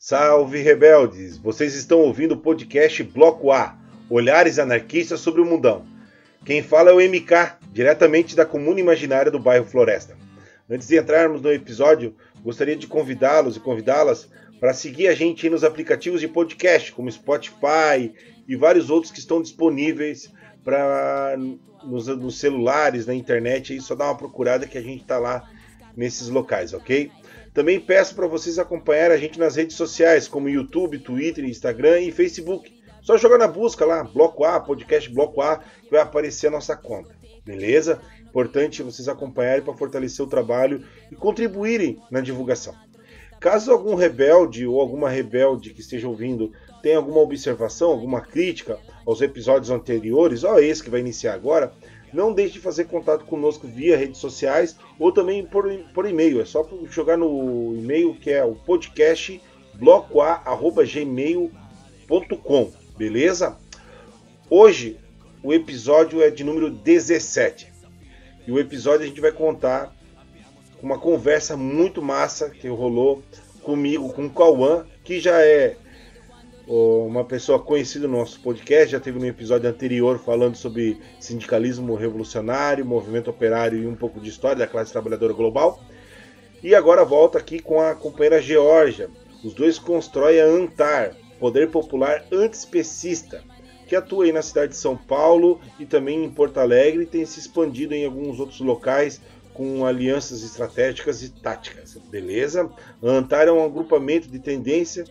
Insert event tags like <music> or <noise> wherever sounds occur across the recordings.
Salve rebeldes! Vocês estão ouvindo o podcast Bloco A, Olhares Anarquistas sobre o Mundão. Quem fala é o MK, diretamente da Comuna Imaginária do bairro Floresta. Antes de entrarmos no episódio, gostaria de convidá-los e convidá-las para seguir a gente nos aplicativos de podcast, como Spotify e vários outros que estão disponíveis para nos, nos, celulares, na internet, aí só dá uma procurada que a gente está lá nesses locais, ok? Também peço para vocês acompanhar a gente nas redes sociais, como YouTube, Twitter, Instagram e Facebook. Só jogar na busca lá, Bloco A, podcast Bloco A, que vai aparecer a nossa conta. Beleza? Importante vocês acompanharem para fortalecer o trabalho e contribuírem na divulgação. Caso algum rebelde ou alguma rebelde que esteja ouvindo tenha alguma observação, alguma crítica aos episódios anteriores, ó, esse que vai iniciar agora, não deixe de fazer contato conosco via redes sociais ou também por, por e-mail. É só jogar no e-mail que é o podcast blocoa.gmail.com, beleza? Hoje o episódio é de número 17. E o episódio a gente vai contar com uma conversa muito massa que rolou comigo, com o Cauã, que já é uma pessoa conhecida no nosso podcast, já teve no episódio anterior falando sobre sindicalismo revolucionário, movimento operário e um pouco de história da classe trabalhadora global. E agora volta aqui com a companheira Georgia. Os dois constroem a ANTAR, Poder Popular Antispecista, que atua aí na cidade de São Paulo e também em Porto Alegre e tem se expandido em alguns outros locais com alianças estratégicas e táticas. Beleza? A ANTAR é um agrupamento de tendência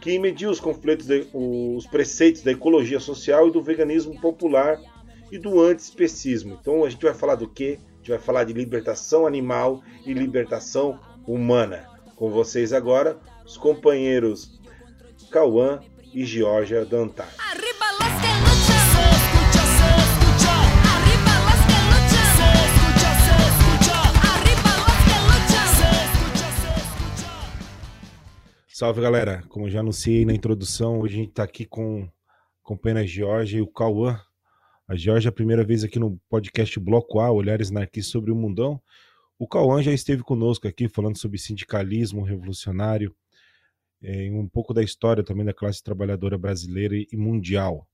que mediu os conflitos, de, os preceitos da ecologia social e do veganismo popular e do antiespecismo. Então a gente vai falar do que? A gente vai falar de libertação animal e libertação humana. Com vocês agora, os companheiros Cauã e Georgia Dantar. Salve galera, como já anunciei na introdução, hoje a gente está aqui com a companheira Georgia e o Cauã. A Georgia é a primeira vez aqui no podcast Bloco A, Olhares Narquistas sobre o Mundão. O Cauã já esteve conosco aqui falando sobre sindicalismo revolucionário, é, um pouco da história também da classe trabalhadora brasileira e mundial.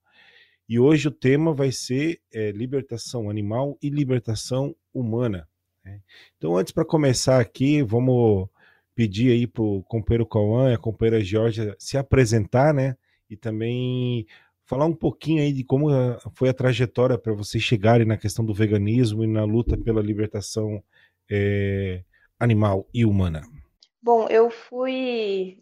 E hoje o tema vai ser é, libertação animal e libertação humana. Né? Então, antes para começar aqui, vamos pedir aí para o companheiro Cauã e a companheira Georgia se apresentar, né? E também falar um pouquinho aí de como ah, foi a trajetória para vocês chegarem na questão do veganismo e na luta pela libertação é, animal e humana. Bom, eu fui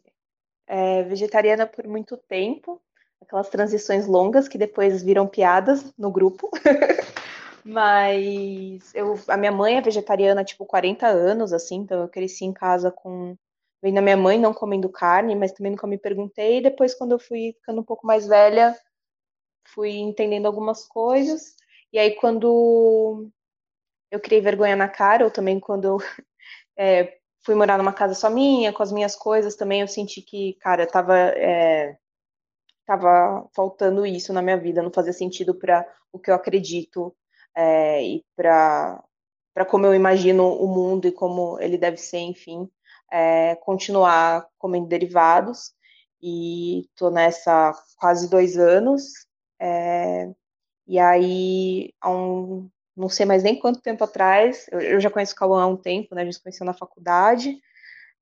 é, vegetariana por muito tempo, aquelas transições longas que depois viram piadas no grupo. <laughs> Mas eu, a minha mãe é vegetariana, tipo, 40 anos, assim, então eu cresci em casa com. Vendo a minha mãe não comendo carne, mas também nunca me perguntei. E depois, quando eu fui ficando um pouco mais velha, fui entendendo algumas coisas. E aí, quando eu criei vergonha na cara, ou também quando eu <laughs> é, fui morar numa casa só minha, com as minhas coisas, também eu senti que, cara, tava, é, tava faltando isso na minha vida, não fazia sentido para o que eu acredito é, e para como eu imagino o mundo e como ele deve ser, enfim, é, continuar comendo derivados. E estou nessa quase dois anos. É, e aí, há um, não sei mais nem quanto tempo atrás, eu, eu já conheço o Cauã há um tempo, né? A gente se conheceu na faculdade.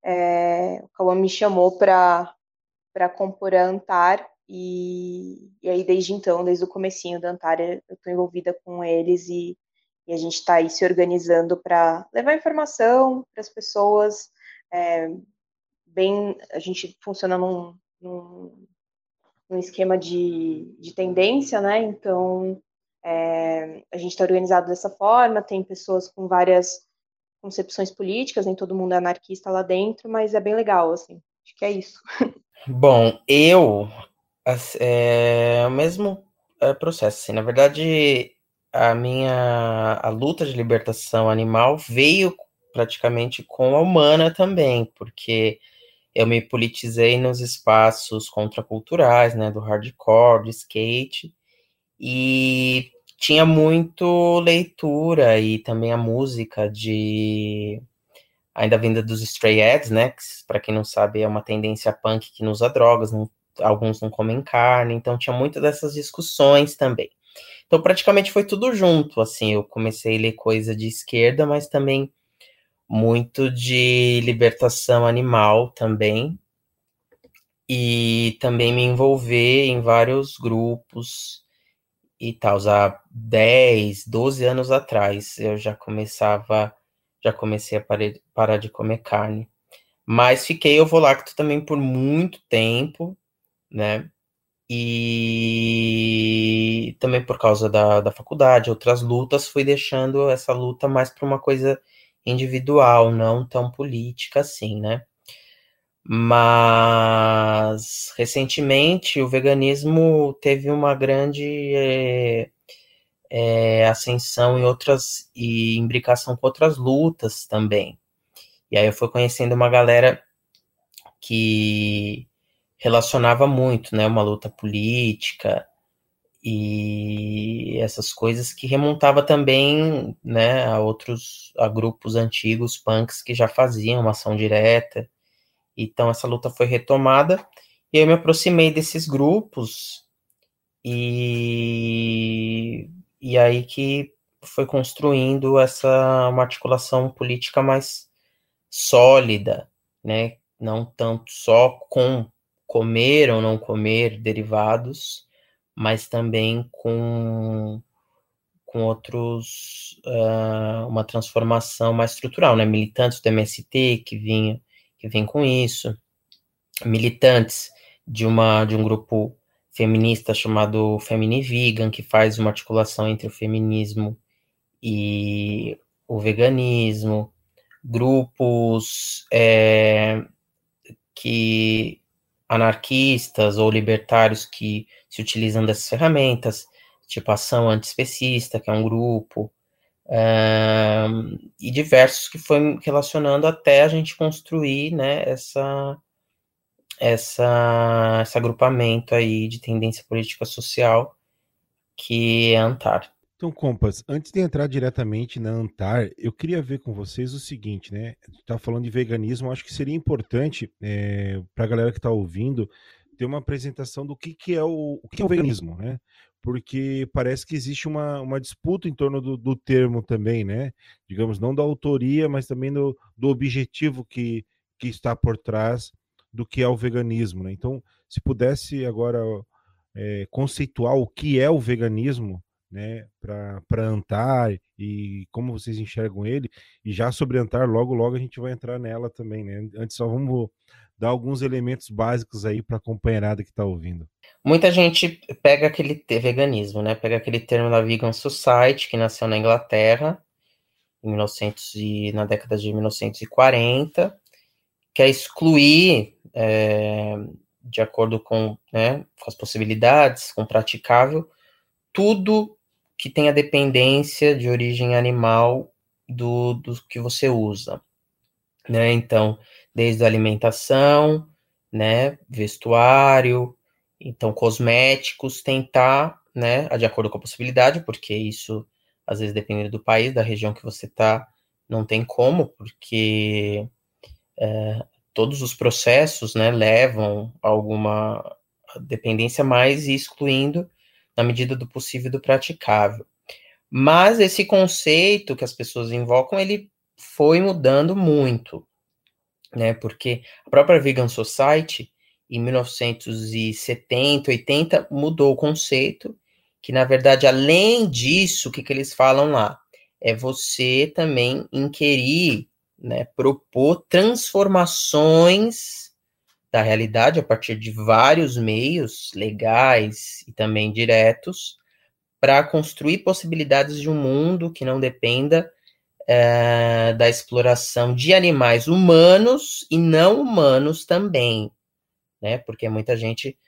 É, o Cauã me chamou para compor a Antar, e, e aí, desde então, desde o comecinho da Antária, eu estou envolvida com eles e, e a gente está aí se organizando para levar informação para as pessoas. É, bem, a gente funciona num, num, num esquema de, de tendência, né? Então, é, a gente está organizado dessa forma, tem pessoas com várias concepções políticas, nem todo mundo é anarquista lá dentro, mas é bem legal, assim. Acho que é isso. Bom, eu é o mesmo é, processo, assim. Na verdade, a minha a luta de libertação animal veio praticamente com a humana também, porque eu me politizei nos espaços contraculturais, né, do hardcore, do skate, e tinha muito leitura e também a música de ainda vinda dos Stray Ads, né? Que, para quem não sabe, é uma tendência punk que não usa drogas, não, alguns não comem carne, então tinha muitas dessas discussões também. Então, praticamente foi tudo junto, assim, eu comecei a ler coisa de esquerda, mas também muito de libertação animal também, e também me envolver em vários grupos e tal. Há 10, 12 anos atrás eu já começava, já comecei a parar de comer carne. Mas fiquei ovolacto também por muito tempo, né? E também por causa da, da faculdade, outras lutas, fui deixando essa luta mais para uma coisa individual, não tão política assim, né? Mas recentemente o veganismo teve uma grande é, é, ascensão em outras e imbricação com outras lutas também. E aí eu fui conhecendo uma galera que relacionava muito, né, uma luta política e essas coisas que remontava também, né, a outros a grupos antigos punks que já faziam uma ação direta então essa luta foi retomada e eu me aproximei desses grupos e, e aí que foi construindo essa uma articulação política mais sólida, né? Não tanto só com comer ou não comer derivados, mas também com com outros uh, uma transformação mais estrutural, né? Militantes do MST que vinham que vem com isso, militantes de uma de um grupo feminista chamado Femini Vegan, que faz uma articulação entre o feminismo e o veganismo, grupos é, que anarquistas ou libertários que se utilizam dessas ferramentas, tipo Ação Antiespecista, que é um grupo, e diversos que foi relacionando até a gente construir né, essa, essa, esse agrupamento aí de tendência política social que é a Antar. Então, Compas, antes de entrar diretamente na Antar, eu queria ver com vocês o seguinte, né? Tá falando de veganismo, acho que seria importante é, eh, para a galera que está ouvindo ter uma apresentação do que, que é o, o que é o veganismo, né? porque parece que existe uma, uma disputa em torno do, do termo também, né? Digamos, não da autoria, mas também do, do objetivo que, que está por trás do que é o veganismo, né? Então, se pudesse agora é, conceituar o que é o veganismo, né, para Antar e como vocês enxergam ele, e já sobre Antar, logo, logo a gente vai entrar nela também, né? Antes só vamos dar alguns elementos básicos aí para a companheirada que está ouvindo. Muita gente pega aquele veganismo, né? Pega aquele termo da Vegan Society, que nasceu na Inglaterra, em 1900 e, na década de 1940, quer excluir, é, de acordo com, né, com as possibilidades, com o praticável, tudo que tenha dependência de origem animal do, do que você usa. Né? Então, desde a alimentação, né, vestuário, então cosméticos, tentar, né, de acordo com a possibilidade, porque isso às vezes dependendo do país, da região que você está, não tem como, porque é, todos os processos, né, levam a alguma dependência mais excluindo na medida do possível do praticável. Mas esse conceito que as pessoas invocam, ele foi mudando muito, né? Porque a própria Vegan Society, em 1970, 80, mudou o conceito, que na verdade, além disso, o que, que eles falam lá? É você também inquirir, né, propor transformações da realidade a partir de vários meios legais e também diretos para construir possibilidades de um mundo que não dependa é, da exploração de animais humanos e não humanos também, né? Porque muita gente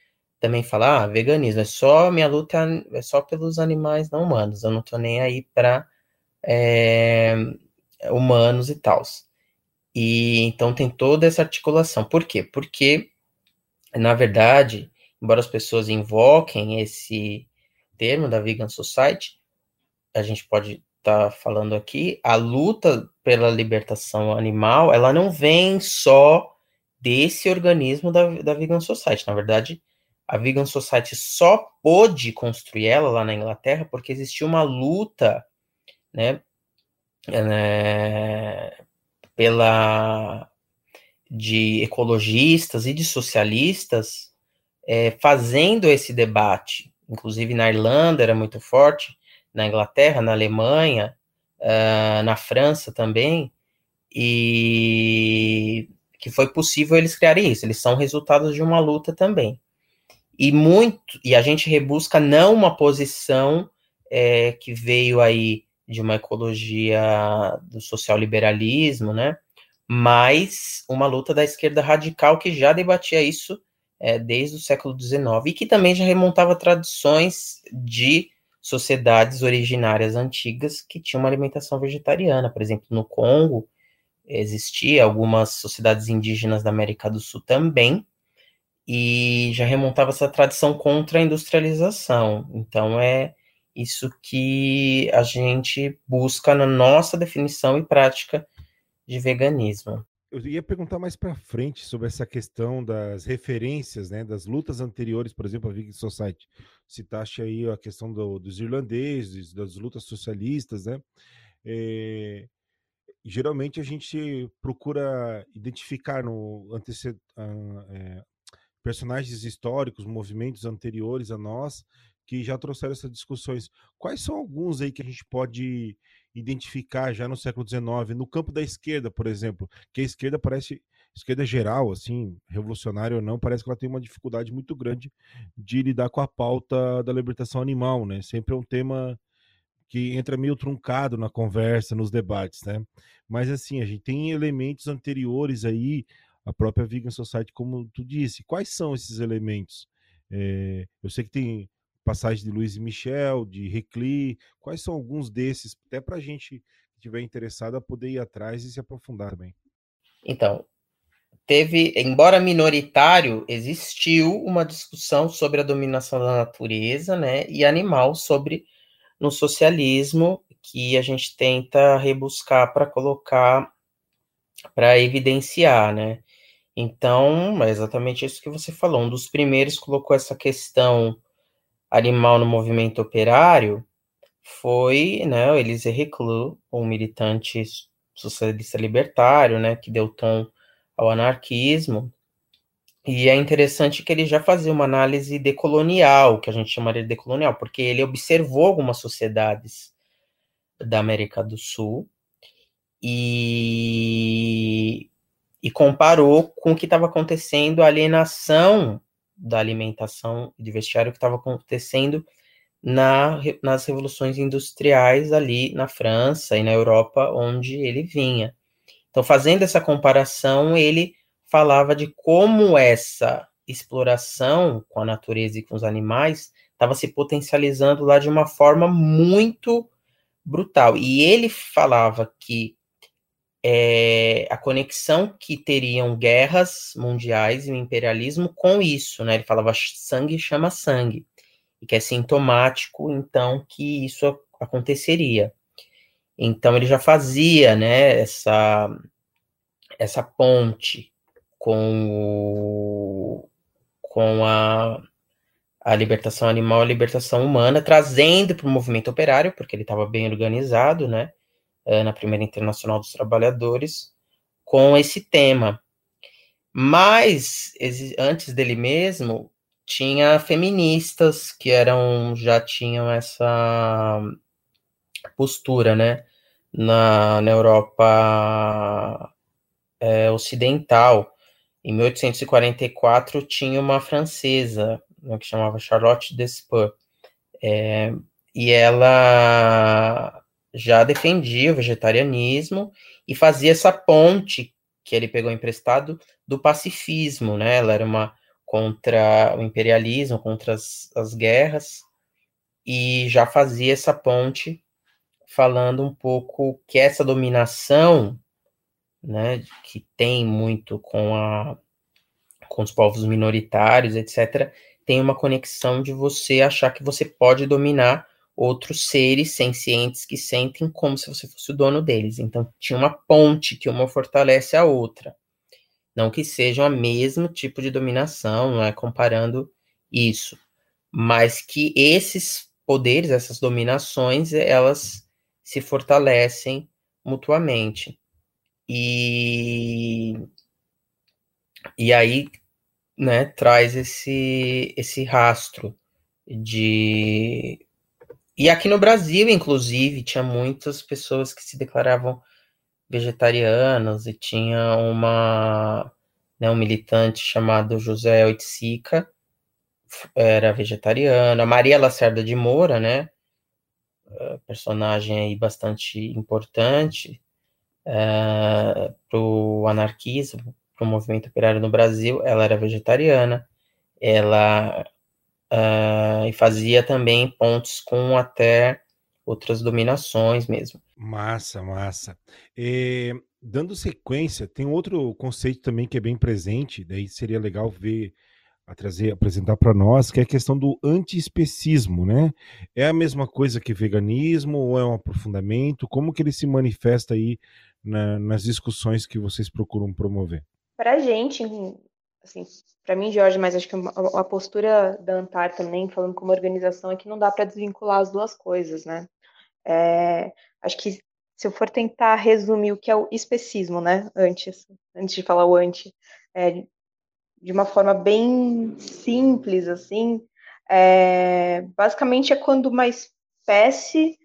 também fala, ah, veganismo é só minha luta é só pelos animais não humanos, eu não tô nem aí para é, humanos e tal. E então tem toda essa articulação. Por quê? Porque na verdade, embora as pessoas invoquem esse termo da Vegan Society, a gente pode está falando aqui, a luta pela libertação animal, ela não vem só desse organismo da, da Vegan Society. Na verdade, a Vegan Society só pôde construir ela lá na Inglaterra porque existia uma luta, né, é, pela de ecologistas e de socialistas é, fazendo esse debate, inclusive na Irlanda era muito forte, na Inglaterra, na Alemanha, uh, na França também, e que foi possível eles criarem isso. Eles são resultados de uma luta também. E muito, e a gente rebusca não uma posição é, que veio aí de uma ecologia do social liberalismo, né? Mas uma luta da esquerda radical que já debatia isso é, desde o século XIX e que também já remontava tradições de sociedades originárias antigas que tinham uma alimentação vegetariana. Por exemplo, no Congo existia algumas sociedades indígenas da América do Sul também e já remontava essa tradição contra a industrialização. Então é isso que a gente busca na nossa definição e prática de veganismo. Eu ia perguntar mais para frente sobre essa questão das referências, né, das lutas anteriores, por exemplo, a Vegan Society. Citaste aí a questão do, dos irlandeses, das lutas socialistas, né? É, geralmente a gente procura identificar no anteced... é, personagens históricos, movimentos anteriores a nós, que já trouxeram essas discussões. Quais são alguns aí que a gente pode identificar já no século XIX, no campo da esquerda, por exemplo, que a esquerda parece, esquerda geral, assim, revolucionária ou não, parece que ela tem uma dificuldade muito grande de lidar com a pauta da libertação animal, né? Sempre é um tema que entra meio truncado na conversa, nos debates, né? Mas assim, a gente tem elementos anteriores aí, a própria Vegan Society, como tu disse. Quais são esses elementos? É, eu sei que tem passagem de Luiz e Michel, de Recli, quais são alguns desses, até para a gente que estiver interessado a poder ir atrás e se aprofundar também. Então, teve, embora minoritário, existiu uma discussão sobre a dominação da natureza, né, e animal sobre no socialismo que a gente tenta rebuscar para colocar, para evidenciar, né. Então, é exatamente isso que você falou. Um dos primeiros colocou essa questão animal no movimento operário foi né, o Elise Reclus, um militante socialista libertário, né, que deu tom ao anarquismo. E é interessante que ele já fazia uma análise decolonial, que a gente chamaria de decolonial, porque ele observou algumas sociedades da América do Sul e, e comparou com o que estava acontecendo a alienação da alimentação e de vestiário que estava acontecendo na, nas revoluções industriais ali na França e na Europa, onde ele vinha. Então, fazendo essa comparação, ele falava de como essa exploração com a natureza e com os animais estava se potencializando lá de uma forma muito brutal. E ele falava que é, a conexão que teriam guerras mundiais e o imperialismo com isso, né? Ele falava sangue chama sangue, e que é sintomático, então, que isso aconteceria. Então, ele já fazia, né, essa, essa ponte com, o, com a, a libertação animal a libertação humana, trazendo para o movimento operário, porque ele estava bem organizado, né, é, na Primeira Internacional dos Trabalhadores, com esse tema. Mas, antes dele mesmo, tinha feministas que eram já tinham essa postura, né, na, na Europa é, ocidental. Em 1844 tinha uma francesa né, que chamava Charlotte Despeux, é, e ela já defendia o vegetarianismo e fazia essa ponte que ele pegou emprestado do pacifismo, né? Ela era uma contra o imperialismo, contra as, as guerras, e já fazia essa ponte falando um pouco que essa dominação, né, que tem muito com a com os povos minoritários, etc., tem uma conexão de você achar que você pode dominar outros seres sencientes que sentem como se você fosse o dono deles. Então, tinha uma ponte que uma fortalece a outra. Não que sejam o mesmo tipo de dominação, não é comparando isso, mas que esses poderes, essas dominações, elas se fortalecem mutuamente. E, e aí, né, traz esse, esse rastro de. E aqui no Brasil, inclusive, tinha muitas pessoas que se declaravam vegetarianas e tinha uma né, um militante chamado José Oiticica, era vegetariana, Maria Lacerda de Moura, né, personagem aí bastante importante uh, para o anarquismo, para o movimento operário no Brasil, ela era vegetariana, ela uh, e fazia também pontos com até outras dominações mesmo. Massa, massa. E, dando sequência, tem outro conceito também que é bem presente, daí seria legal ver a trazer, apresentar para nós, que é a questão do antiespecismo, né? É a mesma coisa que veganismo ou é um aprofundamento? Como que ele se manifesta aí na, nas discussões que vocês procuram promover? Para a gente, assim, para mim, Jorge, mas acho que a postura da Antar também, falando como organização, é que não dá para desvincular as duas coisas, né? É, acho que se eu for tentar resumir o que é o especismo, né, antes, antes de falar o anti, é, de uma forma bem simples, assim, é, basicamente é quando uma espécie,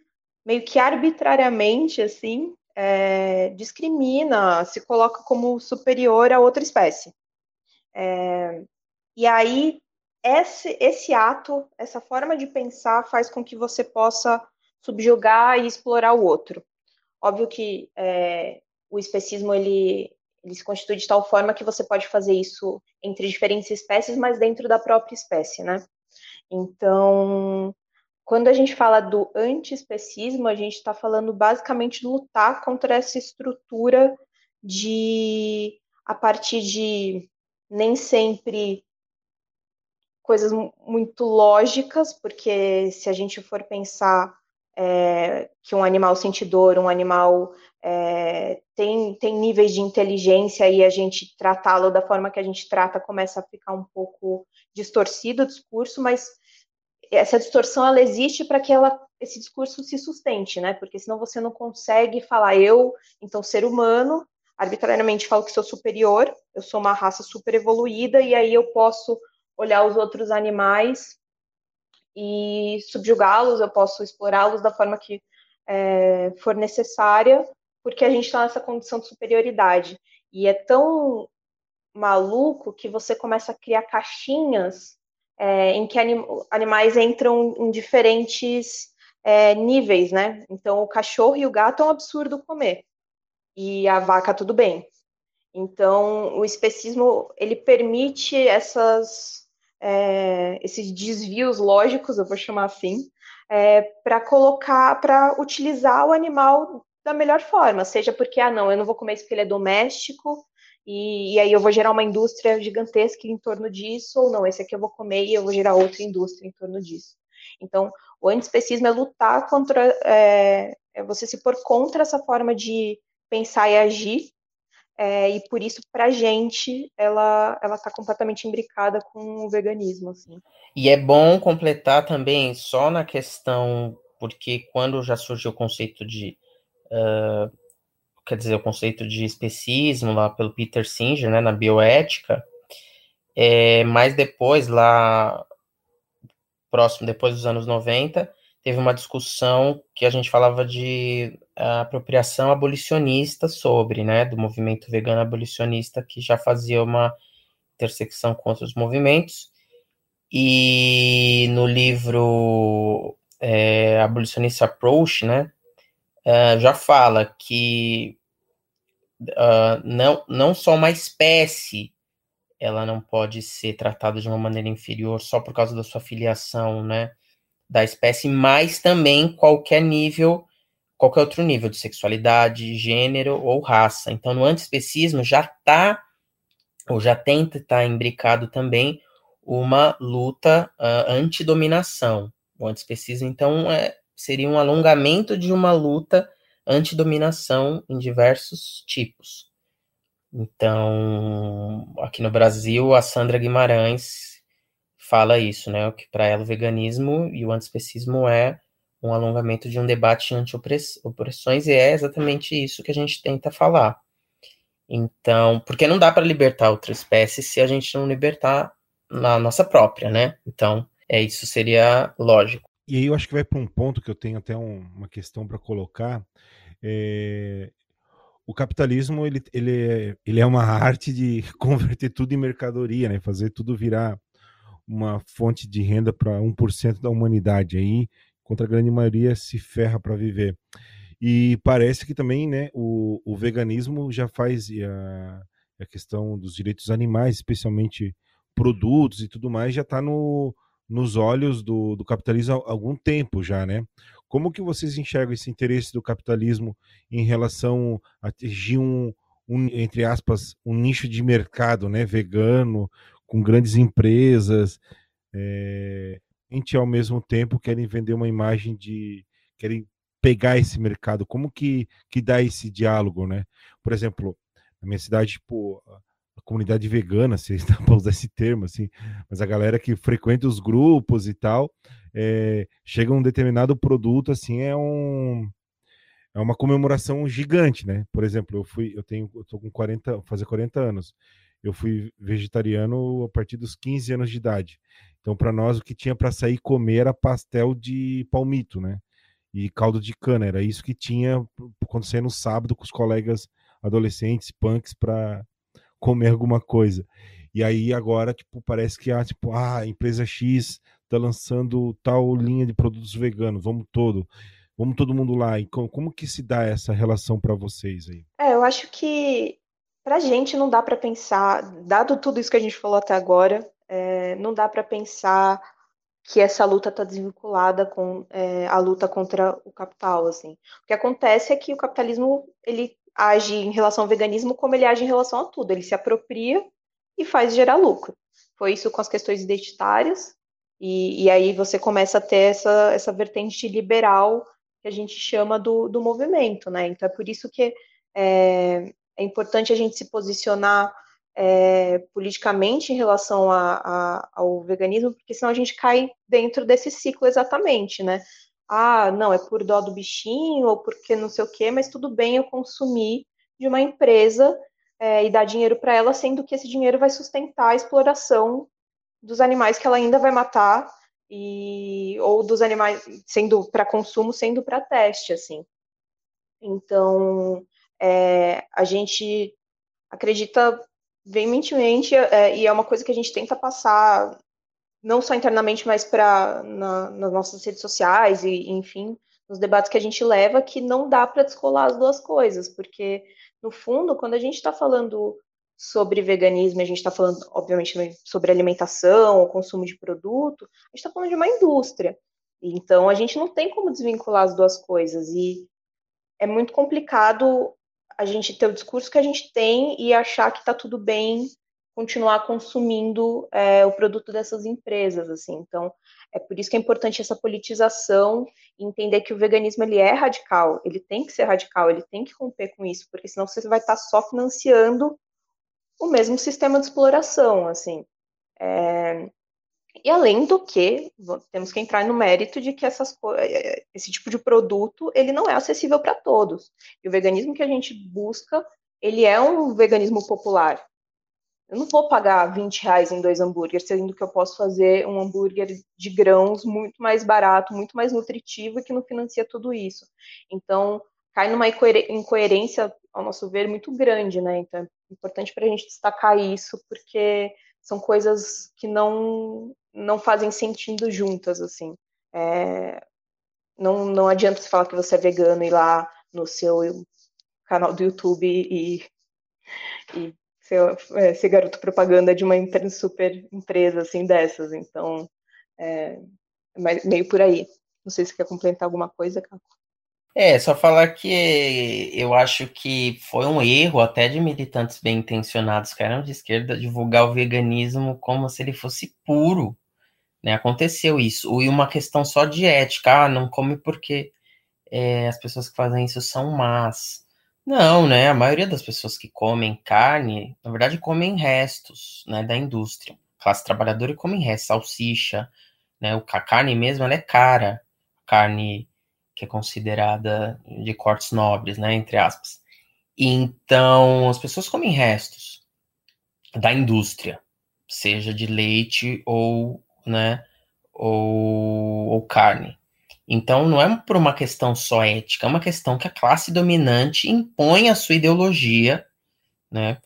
meio que arbitrariamente, assim, é, discrimina, se coloca como superior a outra espécie. É, e aí, esse, esse ato, essa forma de pensar faz com que você possa subjugar e explorar o outro. Óbvio que é, o especismo, ele, ele se constitui de tal forma que você pode fazer isso entre diferentes espécies, mas dentro da própria espécie, né? Então, quando a gente fala do antiespecismo, a gente está falando basicamente de lutar contra essa estrutura de, a partir de nem sempre coisas muito lógicas, porque se a gente for pensar é, que um animal sentidor, um animal é, tem, tem níveis de inteligência e a gente tratá-lo da forma que a gente trata começa a ficar um pouco distorcido o discurso, mas essa distorção ela existe para que ela, esse discurso se sustente, né? Porque senão você não consegue falar eu, então ser humano, arbitrariamente falo que sou superior, eu sou uma raça super evoluída e aí eu posso olhar os outros animais e subjugá-los, eu posso explorá-los da forma que é, for necessária, porque a gente está nessa condição de superioridade. E é tão maluco que você começa a criar caixinhas é, em que anim animais entram em diferentes é, níveis, né? Então, o cachorro e o gato é um absurdo comer. E a vaca, tudo bem. Então, o especismo, ele permite essas é, esses desvios lógicos, eu vou chamar assim, é, para colocar, para utilizar o animal da melhor forma, seja porque, ah, não, eu não vou comer isso porque ele é doméstico, e, e, aí eu vou gerar uma indústria gigantesca em torno disso, ou não, esse aqui eu vou comer e eu vou gerar outra indústria em torno disso. Então, o antiespecismo é lutar contra, é, é você se pôr contra essa forma de pensar e agir, é, e por isso, para a gente, ela ela está completamente imbricada com o veganismo. Assim. E é bom completar também só na questão, porque quando já surgiu o conceito de. Uh, quer dizer, o conceito de especismo lá pelo Peter Singer, né, na bioética, é, mas depois, lá próximo, depois dos anos 90, teve uma discussão que a gente falava de apropriação abolicionista sobre, né, do movimento vegano abolicionista que já fazia uma intersecção com outros movimentos. E no livro é, Approach, né, uh, já fala que uh, não, não só uma espécie ela não pode ser tratada de uma maneira inferior só por causa da sua filiação, né, da espécie, mas também qualquer nível, qualquer outro nível de sexualidade, gênero ou raça. Então, no antiespecismo já está, ou já tenta estar tá imbricado também uma luta uh, antidominação. O antiespecismo, então, é, seria um alongamento de uma luta antidominação em diversos tipos. Então, aqui no Brasil, a Sandra Guimarães fala isso, né? Que para ela o veganismo e o antiespecismo é um alongamento de um debate anti-opressões, e é exatamente isso que a gente tenta falar. Então, porque não dá para libertar outra espécie se a gente não libertar na nossa própria, né? Então, é isso seria lógico. E aí eu acho que vai para um ponto que eu tenho até um, uma questão para colocar. É... O capitalismo ele, ele, é, ele é uma <laughs> arte de converter tudo em mercadoria, né? Fazer tudo virar uma fonte de renda para 1% da humanidade. Aí contra a grande maioria se ferra para viver. E parece que também né, o, o veganismo já faz a, a questão dos direitos animais, especialmente produtos e tudo mais, já está no, nos olhos do, do capitalismo há algum tempo já, né? Como que vocês enxergam esse interesse do capitalismo em relação a atingir um, um entre aspas, um nicho de mercado, né, vegano, com grandes empresas, é, ao mesmo tempo querem vender uma imagem de querem pegar esse mercado. Como que que dá esse diálogo né? Por exemplo na minha cidade tipo a comunidade vegana <laughs> se está para usar esse termo assim mas a galera que frequenta os grupos e tal é, chega um determinado produto assim é um é uma comemoração gigante né? Por exemplo eu fui eu tenho eu tô com 40 fazer 40 anos eu fui vegetariano a partir dos 15 anos de idade então, para nós, o que tinha para sair comer era pastel de palmito, né? E caldo de cana. Era isso que tinha acontecer no sábado com os colegas adolescentes, punks, para comer alguma coisa. E aí agora, tipo, parece que a, tipo, ah, a empresa X tá lançando tal linha de produtos veganos, vamos todo. Vamos todo mundo lá. E como, como que se dá essa relação para vocês aí? É, eu acho que pra gente não dá para pensar, dado tudo isso que a gente falou até agora, é, não dá para pensar que essa luta está desvinculada com é, a luta contra o capital, assim. O que acontece é que o capitalismo ele age em relação ao veganismo como ele age em relação a tudo. Ele se apropria e faz gerar lucro. Foi isso com as questões identitárias e, e aí você começa a ter essa, essa vertente liberal que a gente chama do, do movimento, né? Então é por isso que é, é importante a gente se posicionar é, politicamente em relação a, a, ao veganismo, porque senão a gente cai dentro desse ciclo exatamente, né? Ah, não, é por dó do bichinho ou porque não sei o quê, mas tudo bem eu consumir de uma empresa é, e dar dinheiro para ela, sendo que esse dinheiro vai sustentar a exploração dos animais que ela ainda vai matar e ou dos animais sendo para consumo, sendo para teste, assim. Então, é, a gente acredita veementemente, é, e é uma coisa que a gente tenta passar, não só internamente, mas para na, nas nossas redes sociais e, enfim, nos debates que a gente leva, que não dá para descolar as duas coisas, porque, no fundo, quando a gente está falando sobre veganismo, a gente está falando, obviamente, sobre alimentação, o consumo de produto, a gente está falando de uma indústria. Então, a gente não tem como desvincular as duas coisas, e é muito complicado a gente ter o discurso que a gente tem e achar que está tudo bem continuar consumindo é, o produto dessas empresas, assim. Então, é por isso que é importante essa politização e entender que o veganismo ele é radical, ele tem que ser radical, ele tem que romper com isso, porque senão você vai estar tá só financiando o mesmo sistema de exploração, assim. É, e além do que, temos que entrar no mérito de que essas, eh, esse tipo de produto ele não é acessível para todos. E o veganismo que a gente busca, ele é um veganismo popular. Eu não vou pagar 20 reais em dois hambúrgueres, sendo que eu posso fazer um hambúrguer de grãos muito mais barato, muito mais nutritivo e que não financia tudo isso. Então, cai numa incoerência, ao nosso ver, muito grande, né? Então, é importante para a gente destacar isso, porque são coisas que não não fazem sentido juntas, assim. É, não, não adianta você falar que você é vegano e ir lá no seu canal do YouTube e, e ser, é, ser garoto propaganda de uma super empresa assim dessas. Então, é, meio por aí. Não sei se quer complementar alguma coisa, Caco. É, só falar que eu acho que foi um erro até de militantes bem intencionados que eram de esquerda divulgar o veganismo como se ele fosse puro Né? Aconteceu isso. E uma questão só de ética, ah, não come porque é, as pessoas que fazem isso são más. Não, né? A maioria das pessoas que comem carne, na verdade, comem restos, né, da indústria. classe trabalhadora come restos, salsicha, né? A carne mesmo, ela é cara. Carne que é considerada de cortes nobres, né, entre aspas. Então, as pessoas comem restos da indústria, seja de leite ou, né, ou, ou carne. Então, não é por uma questão só ética, é uma questão que a classe dominante impõe a sua ideologia, né,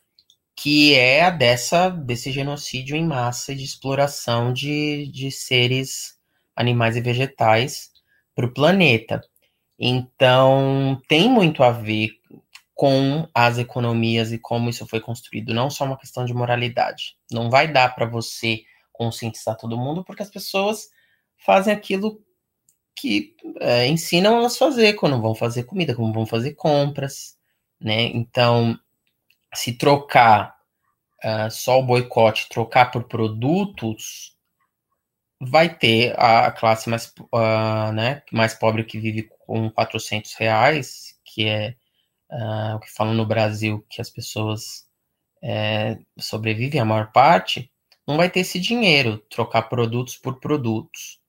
que é a dessa, desse genocídio em massa e de exploração de, de seres animais e vegetais para o planeta. Então, tem muito a ver com as economias e como isso foi construído, não só uma questão de moralidade. Não vai dar para você conscientizar todo mundo, porque as pessoas fazem aquilo que é, ensinam elas a fazer quando vão fazer comida, como vão fazer compras, né? Então, se trocar uh, só o boicote, trocar por produtos, vai ter a, classe mais, uh, né, mais pobre que vive com 400 reais, que é uh, o que falam no Brasil, que as pessoas é, sobrevivem a maior parte, não vai ter esse dinheiro, trocar produtos por produtos.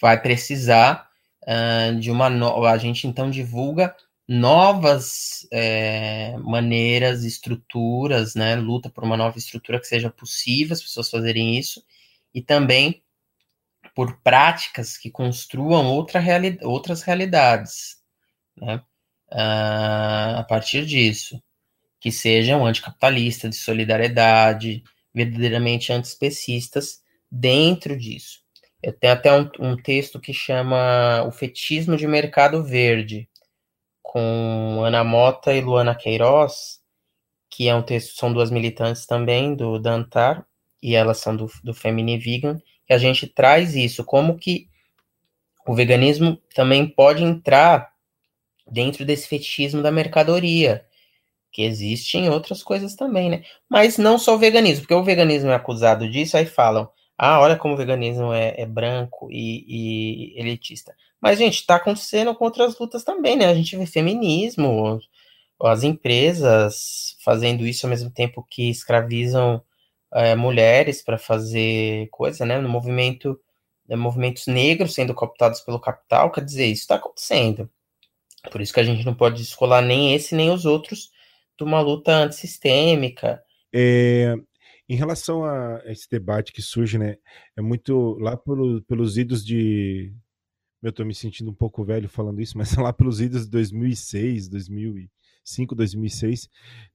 Vai precisar uh, de uma nova. A gente então divulga novas é, maneiras, estruturas, né? Luta por uma nova estrutura que seja possível as pessoas fazerem isso, e também por práticas que construam outra reali outras realidades, né? Uh, a partir disso, que sejam anticapitalistas, de solidariedade, verdadeiramente antiespecistas dentro disso. Eu tenho até um, um texto que chama O Fetismo de Mercado Verde, com Ana Mota e Luana Queiroz, que é um texto, são duas militantes também do Dantar, e elas são do, do Femini Vegan, que a gente traz isso, como que o veganismo também pode entrar dentro desse fetichismo da mercadoria, que existem outras coisas também, né? Mas não só o veganismo, porque o veganismo é acusado disso, aí falam, ah, olha como o veganismo é, é branco e, e, elitista. Mas, gente, está acontecendo com outras lutas também, né? A gente vê feminismo, as empresas fazendo isso ao mesmo tempo que escravizam é, mulheres para fazer coisa, né? No movimento, né, movimentos negros sendo cooptados pelo capital, quer dizer, isso está acontecendo. Por isso que a gente não pode descolar nem esse nem os outros de uma luta antissistêmica. É, em relação a esse debate que surge, né, é muito lá pelo, pelos idos de. Eu tô me sentindo um pouco velho falando isso, <laughs> mas lá pelos idos de 2006, 2005, 2006,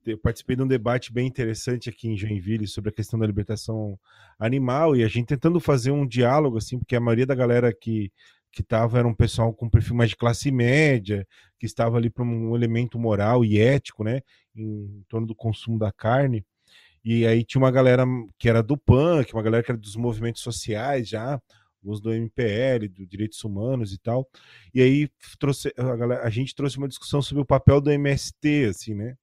eu participei de um debate bem interessante aqui em Joinville sobre a questão da libertação animal e a gente tentando fazer um diálogo, assim, porque a maioria da galera que que estava era um pessoal com perfil mais de classe média, que estava ali para um elemento moral e ético, né, em torno do consumo da carne. E aí tinha uma galera que era do PAN, que uma galera que era dos movimentos sociais já, os do MPL, do Direitos Humanos e tal. E aí trouxe, a, galera, a gente trouxe uma discussão sobre o papel do MST, assim, né?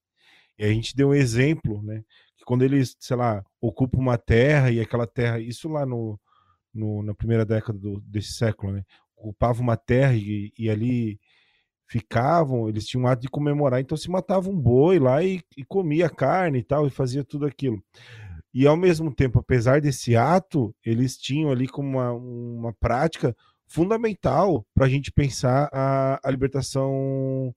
E a gente deu um exemplo, né? Que quando eles, sei lá, ocupam uma terra e aquela terra, isso lá no, no na primeira década do, desse século, né? Ocupava uma terra e, e ali ficavam, eles tinham um ato de comemorar, então se matava um boi lá e, e comia carne e tal, e fazia tudo aquilo. E ao mesmo tempo, apesar desse ato, eles tinham ali como uma, uma prática fundamental para a gente pensar a, a libertação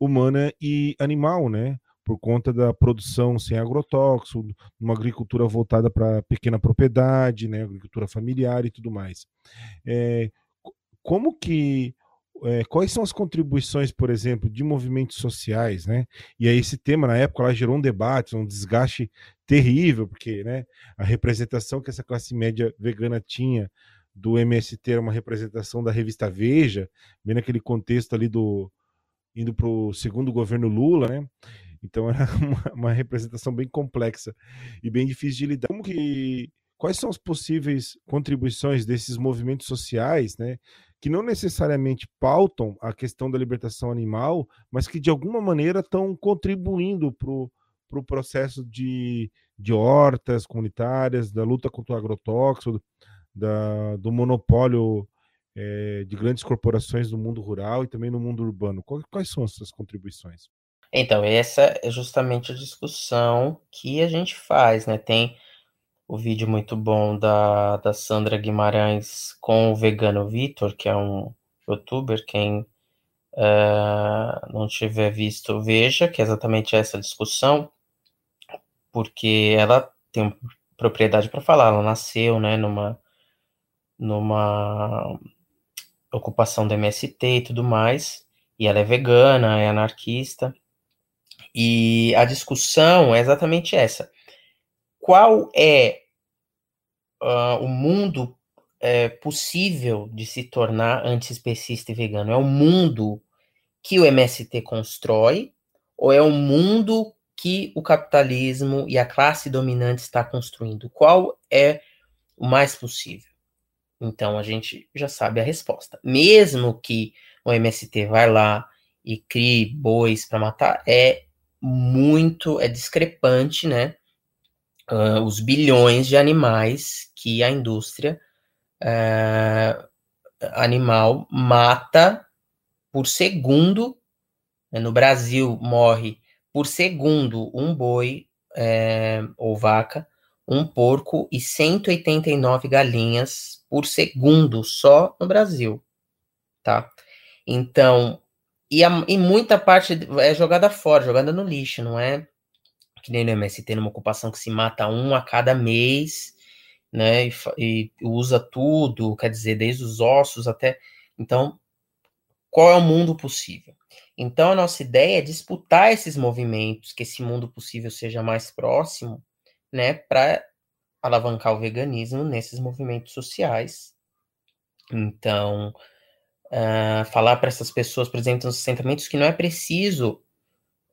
humana e animal, né? Por conta da produção sem agrotóxico, uma agricultura voltada para pequena propriedade, né? Agricultura familiar e tudo mais. É, como que é, quais são as contribuições, por exemplo, de movimentos sociais, né? E aí esse tema na época lá gerou um debate, um desgaste terrível, porque, né, a representação que essa classe média vegana tinha do MST era uma representação da revista Veja, bem naquele contexto ali do indo para o segundo governo Lula, né? Então era <laughs> uma, uma, representação bem complexa e bem difícil de lidar. Como que quais são as possíveis contribuições desses movimentos sociais, né? Que não necessariamente pautam a questão da libertação animal, mas que de alguma maneira estão contribuindo para o pro processo de, de hortas comunitárias, da luta contra o agrotóxico, da, do monopólio é, de grandes corporações no mundo rural e também no mundo urbano. Quais são as suas contribuições? Então, essa é justamente a discussão que a gente faz, né? Tem o vídeo muito bom da, da Sandra Guimarães com o vegano Vitor, que é um youtuber, quem uh, não tiver visto, veja, que é exatamente essa discussão, porque ela tem propriedade para falar, ela nasceu, né, numa, numa ocupação do MST e tudo mais, e ela é vegana, é anarquista, e a discussão é exatamente essa. Qual é uh, o mundo é, possível de se tornar antiespecista e vegano? É o mundo que o MST constrói ou é o mundo que o capitalismo e a classe dominante está construindo? Qual é o mais possível? Então a gente já sabe a resposta. Mesmo que o MST vai lá e crie bois para matar, é muito, é discrepante, né? Uh, os bilhões de animais que a indústria uh, animal mata por segundo. Né? No Brasil, morre por segundo um boi ou vaca, um porco e 189 galinhas por segundo só no Brasil, tá? Então, e, a, e muita parte é jogada fora, jogada no lixo, não é que nem no MST, numa ocupação que se mata um a cada mês, né, e, e, usa tudo, quer dizer, desde os ossos até. Então, qual é o mundo possível? Então, a nossa ideia é disputar esses movimentos, que esse mundo possível seja mais próximo, né, para alavancar o veganismo nesses movimentos sociais. Então, uh, falar para essas pessoas, por exemplo, nos assentamentos, que não é preciso,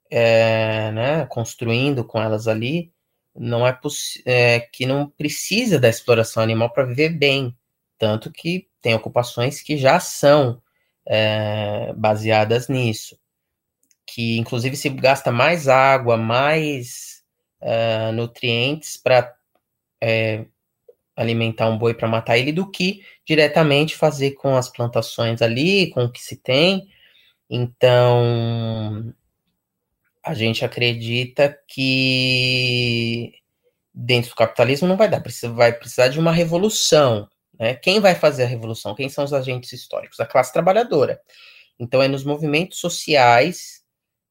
é, né, construindo com elas ali, não é, é que não precisa da exploração animal para viver bem, tanto que tem ocupações que já são é, baseadas nisso, que inclusive se gasta mais água, mais uh, nutrientes para é, alimentar um boi para matar ele do que diretamente fazer com as plantações ali, com o que se tem. Então, a gente acredita que dentro do capitalismo não vai dar, vai precisar de uma revolução. Né? Quem vai fazer a revolução? Quem são os agentes históricos? A classe trabalhadora. Então, é nos movimentos sociais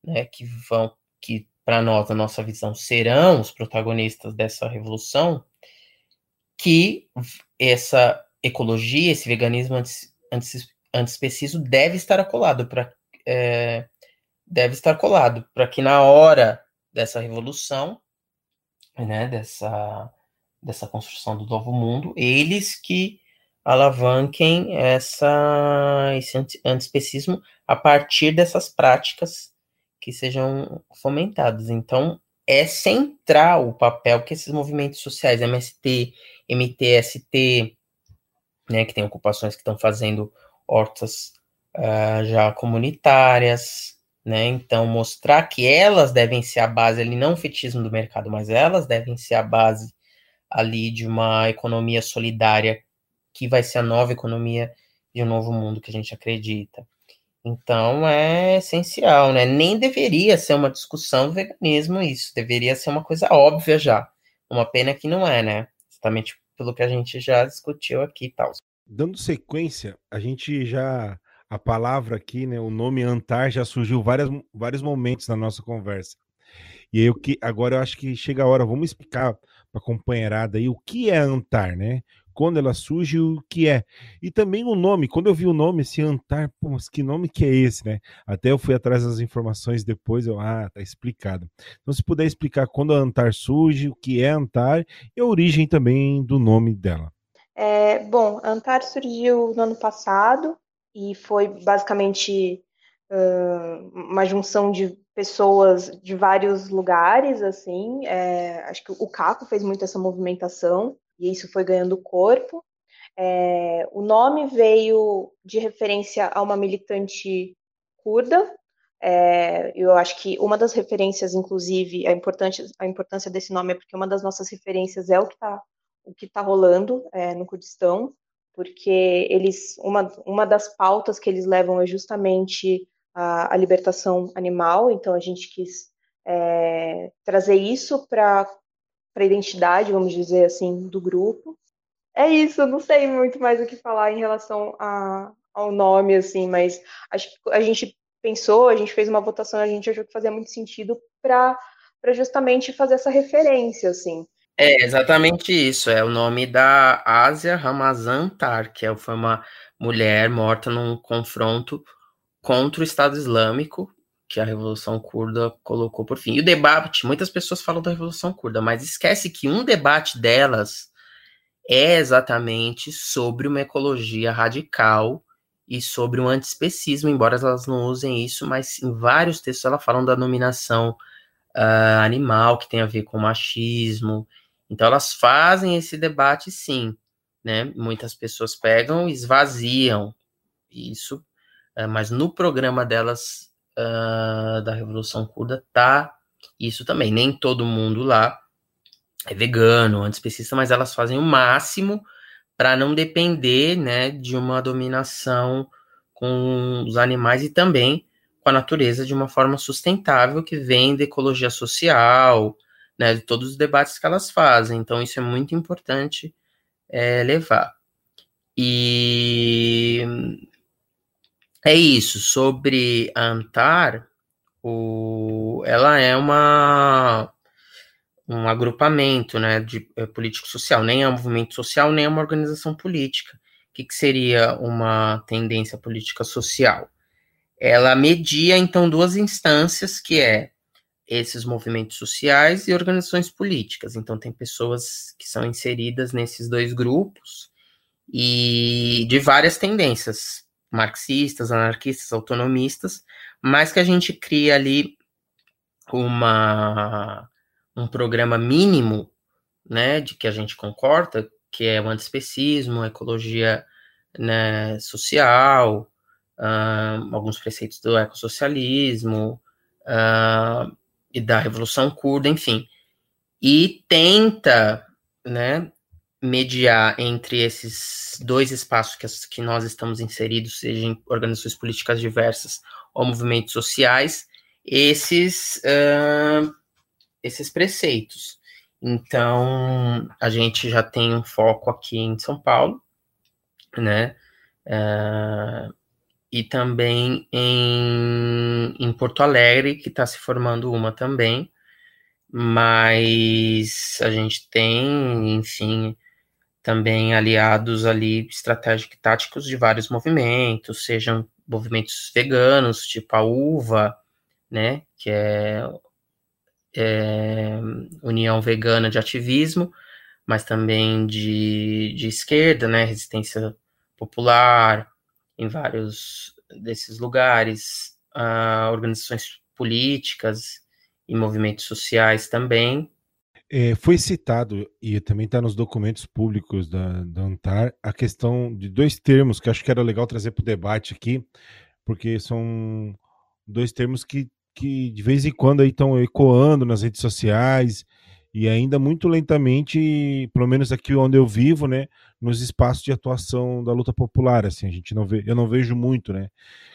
né, que vão, que para nós, a nossa visão, serão os protagonistas dessa revolução, que essa ecologia, esse veganismo antes, antes, antiespecismo deve estar acolado para é, deve estar colado para que na hora dessa revolução, né, dessa dessa construção do novo mundo, eles que alavanquem essa esse antiespecismo a partir dessas práticas que sejam fomentadas. Então, é central o papel que esses movimentos sociais, MST, MTST, né, que tem ocupações que estão fazendo hortas uh, já comunitárias, né, então mostrar que elas devem ser a base ali, não o fetismo do mercado, mas elas devem ser a base ali de uma economia solidária que vai ser a nova economia de um novo mundo que a gente acredita. Então é essencial, né? Nem deveria ser uma discussão do veganismo isso, deveria ser uma coisa óbvia já. Uma pena que não é, né? Justamente pelo que a gente já discutiu aqui e tal. Dando sequência, a gente já a palavra aqui, né, o nome Antar já surgiu várias, vários momentos na nossa conversa. E o que agora eu acho que chega a hora, vamos explicar para a companheirada aí o que é Antar, né? quando ela surge, o que é. E também o nome, quando eu vi o nome, esse Antar, pô, mas que nome que é esse, né? Até eu fui atrás das informações depois, eu, ah, tá explicado. Então, se puder explicar quando a Antar surge, o que é Antar e a origem também do nome dela. É, bom, Antar surgiu no ano passado e foi basicamente uh, uma junção de pessoas de vários lugares, assim. É, acho que o Caco fez muito essa movimentação e isso foi ganhando corpo. É, o nome veio de referência a uma militante curda. É, eu acho que uma das referências, inclusive, a importância, a importância desse nome é porque uma das nossas referências é o que está o que está rolando é, no Kurdistão, porque eles uma, uma das pautas que eles levam é justamente a, a libertação animal, então a gente quis é, trazer isso para a identidade, vamos dizer assim, do grupo. É isso, não sei muito mais o que falar em relação a, ao nome, assim, mas acho que a gente pensou, a gente fez uma votação, a gente achou que fazia muito sentido para justamente fazer essa referência, assim. É exatamente isso, é o nome da Ásia Ramazan Tar, que é, foi uma mulher morta num confronto contra o Estado Islâmico, que a Revolução Curda colocou por fim. E o debate, muitas pessoas falam da Revolução Curda, mas esquece que um debate delas é exatamente sobre uma ecologia radical e sobre um antiespecismo, embora elas não usem isso, mas em vários textos elas falam da dominação uh, animal, que tem a ver com machismo. Então elas fazem esse debate sim, né? Muitas pessoas pegam esvaziam isso, uh, mas no programa delas uh, da Revolução Curda tá isso também. Nem todo mundo lá é vegano, antiespecista, mas elas fazem o máximo para não depender né, de uma dominação com os animais e também com a natureza de uma forma sustentável que vem da ecologia social, né, de todos os debates que elas fazem. Então, isso é muito importante é, levar. E é isso. Sobre a Antar, o, ela é uma um agrupamento né, de é, político social, nem é um movimento social, nem é uma organização política. O que, que seria uma tendência política social? Ela media, então, duas instâncias, que é esses movimentos sociais e organizações políticas. Então, tem pessoas que são inseridas nesses dois grupos e de várias tendências, marxistas, anarquistas, autonomistas, mas que a gente cria ali uma um programa mínimo, né, de que a gente concorda, que é o antiespecismo, a ecologia né, social, uh, alguns preceitos do ecossocialismo uh, e da Revolução Curda, enfim, e tenta, né, mediar entre esses dois espaços que, que nós estamos inseridos, seja em organizações políticas diversas ou movimentos sociais, esses uh, esses preceitos. Então, a gente já tem um foco aqui em São Paulo, né? Uh, e também em, em Porto Alegre, que está se formando uma também, mas a gente tem, enfim, também aliados ali estratégicos e táticos de vários movimentos, sejam movimentos veganos, tipo a UVA, né, que é é, União Vegana de Ativismo, mas também de, de esquerda, né, resistência popular, em vários desses lugares, uh, organizações políticas e movimentos sociais também. É, foi citado, e também está nos documentos públicos da, da ANTAR, a questão de dois termos que acho que era legal trazer para o debate aqui, porque são dois termos que que de vez em quando estão ecoando nas redes sociais e ainda muito lentamente, pelo menos aqui onde eu vivo, né, nos espaços de atuação da luta popular, assim, a gente não vê, eu não vejo muito, né,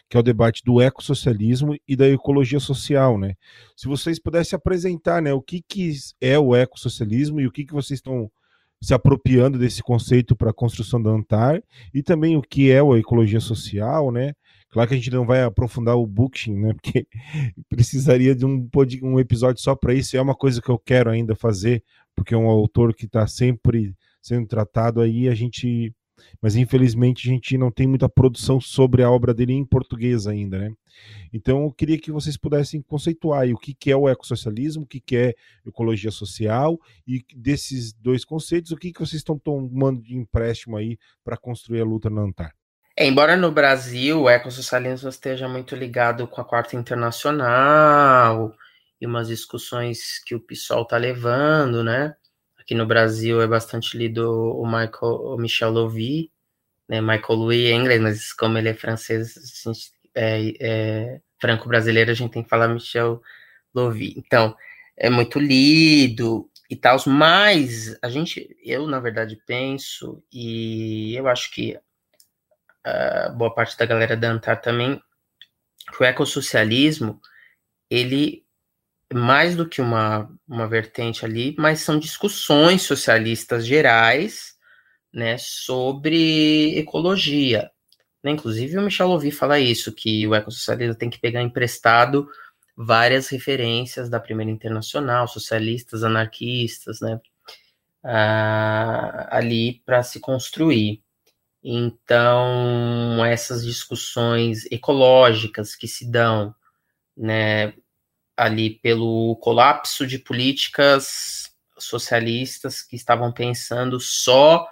que é o debate do ecossocialismo e da ecologia social, né. Se vocês pudessem apresentar, né, o que que é o ecossocialismo e o que que vocês estão se apropriando desse conceito para a construção da Antar e também o que é a ecologia social, né? Claro que a gente não vai aprofundar o booking, né? Porque <laughs> precisaria de um, um episódio só para isso. É uma coisa que eu quero ainda fazer, porque é um autor que está sempre sendo tratado aí. A gente, mas infelizmente a gente não tem muita produção sobre a obra dele em português ainda, né? Então eu queria que vocês pudessem conceituar o que, que é o ecossocialismo, o que, que é ecologia social e desses dois conceitos, o que, que vocês estão tomando de empréstimo aí para construir a luta na Antar. É, embora no Brasil o ecossocialismo esteja muito ligado com a Quarta Internacional e umas discussões que o PSOL está levando, né? Aqui no Brasil é bastante lido o Michael, o Michel Louvi, né? Michael Louis em inglês, mas como ele é francês, é, é franco-brasileiro, a gente tem que falar Michel Louvi. Então, é muito lido e tal, mas a gente, eu na verdade penso, e eu acho que uh, boa parte da galera da Antar também, que o ecossocialismo, ele mais do que uma, uma vertente ali, mas são discussões socialistas gerais, né, sobre ecologia. Né? Inclusive o Michel Louvi fala isso, que o ecossocialismo tem que pegar emprestado várias referências da Primeira Internacional, socialistas, anarquistas, né, uh, ali para se construir. Então, essas discussões ecológicas que se dão, né, ali pelo colapso de políticas socialistas que estavam pensando só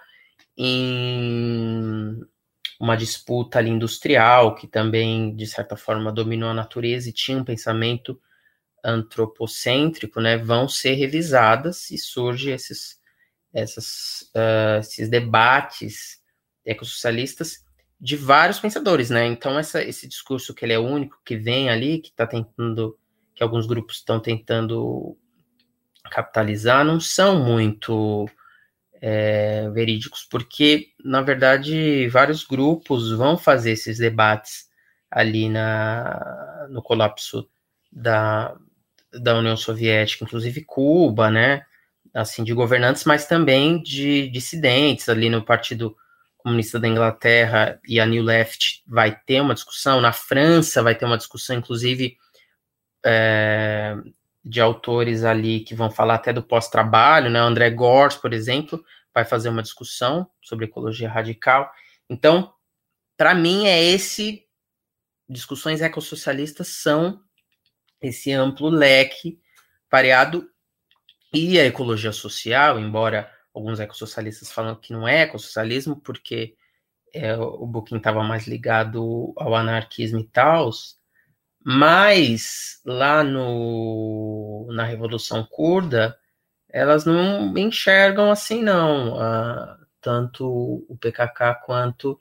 em uma disputa ali industrial que também de certa forma dominou a natureza e tinha um pensamento antropocêntrico, né, vão ser revisadas e surge esses essas, uh, esses debates ecossocialistas de vários pensadores, né? Então essa, esse discurso que ele é único que vem ali que está tentando que alguns grupos estão tentando capitalizar não são muito é, verídicos, porque, na verdade, vários grupos vão fazer esses debates ali na, no colapso da, da União Soviética, inclusive Cuba, né? Assim, de governantes, mas também de dissidentes ali no Partido Comunista da Inglaterra e a New Left vai ter uma discussão, na França vai ter uma discussão, inclusive é, de autores ali que vão falar até do pós-trabalho, né? André Gors, por exemplo, vai fazer uma discussão sobre ecologia radical. Então, para mim é esse discussões ecossocialistas são esse amplo leque variado e a ecologia social, embora alguns ecossocialistas falam que não é ecossocialismo porque é, o Bukin estava mais ligado ao anarquismo e tal, mas lá no, na Revolução Curda, elas não enxergam assim, não. Uh, tanto o PKK quanto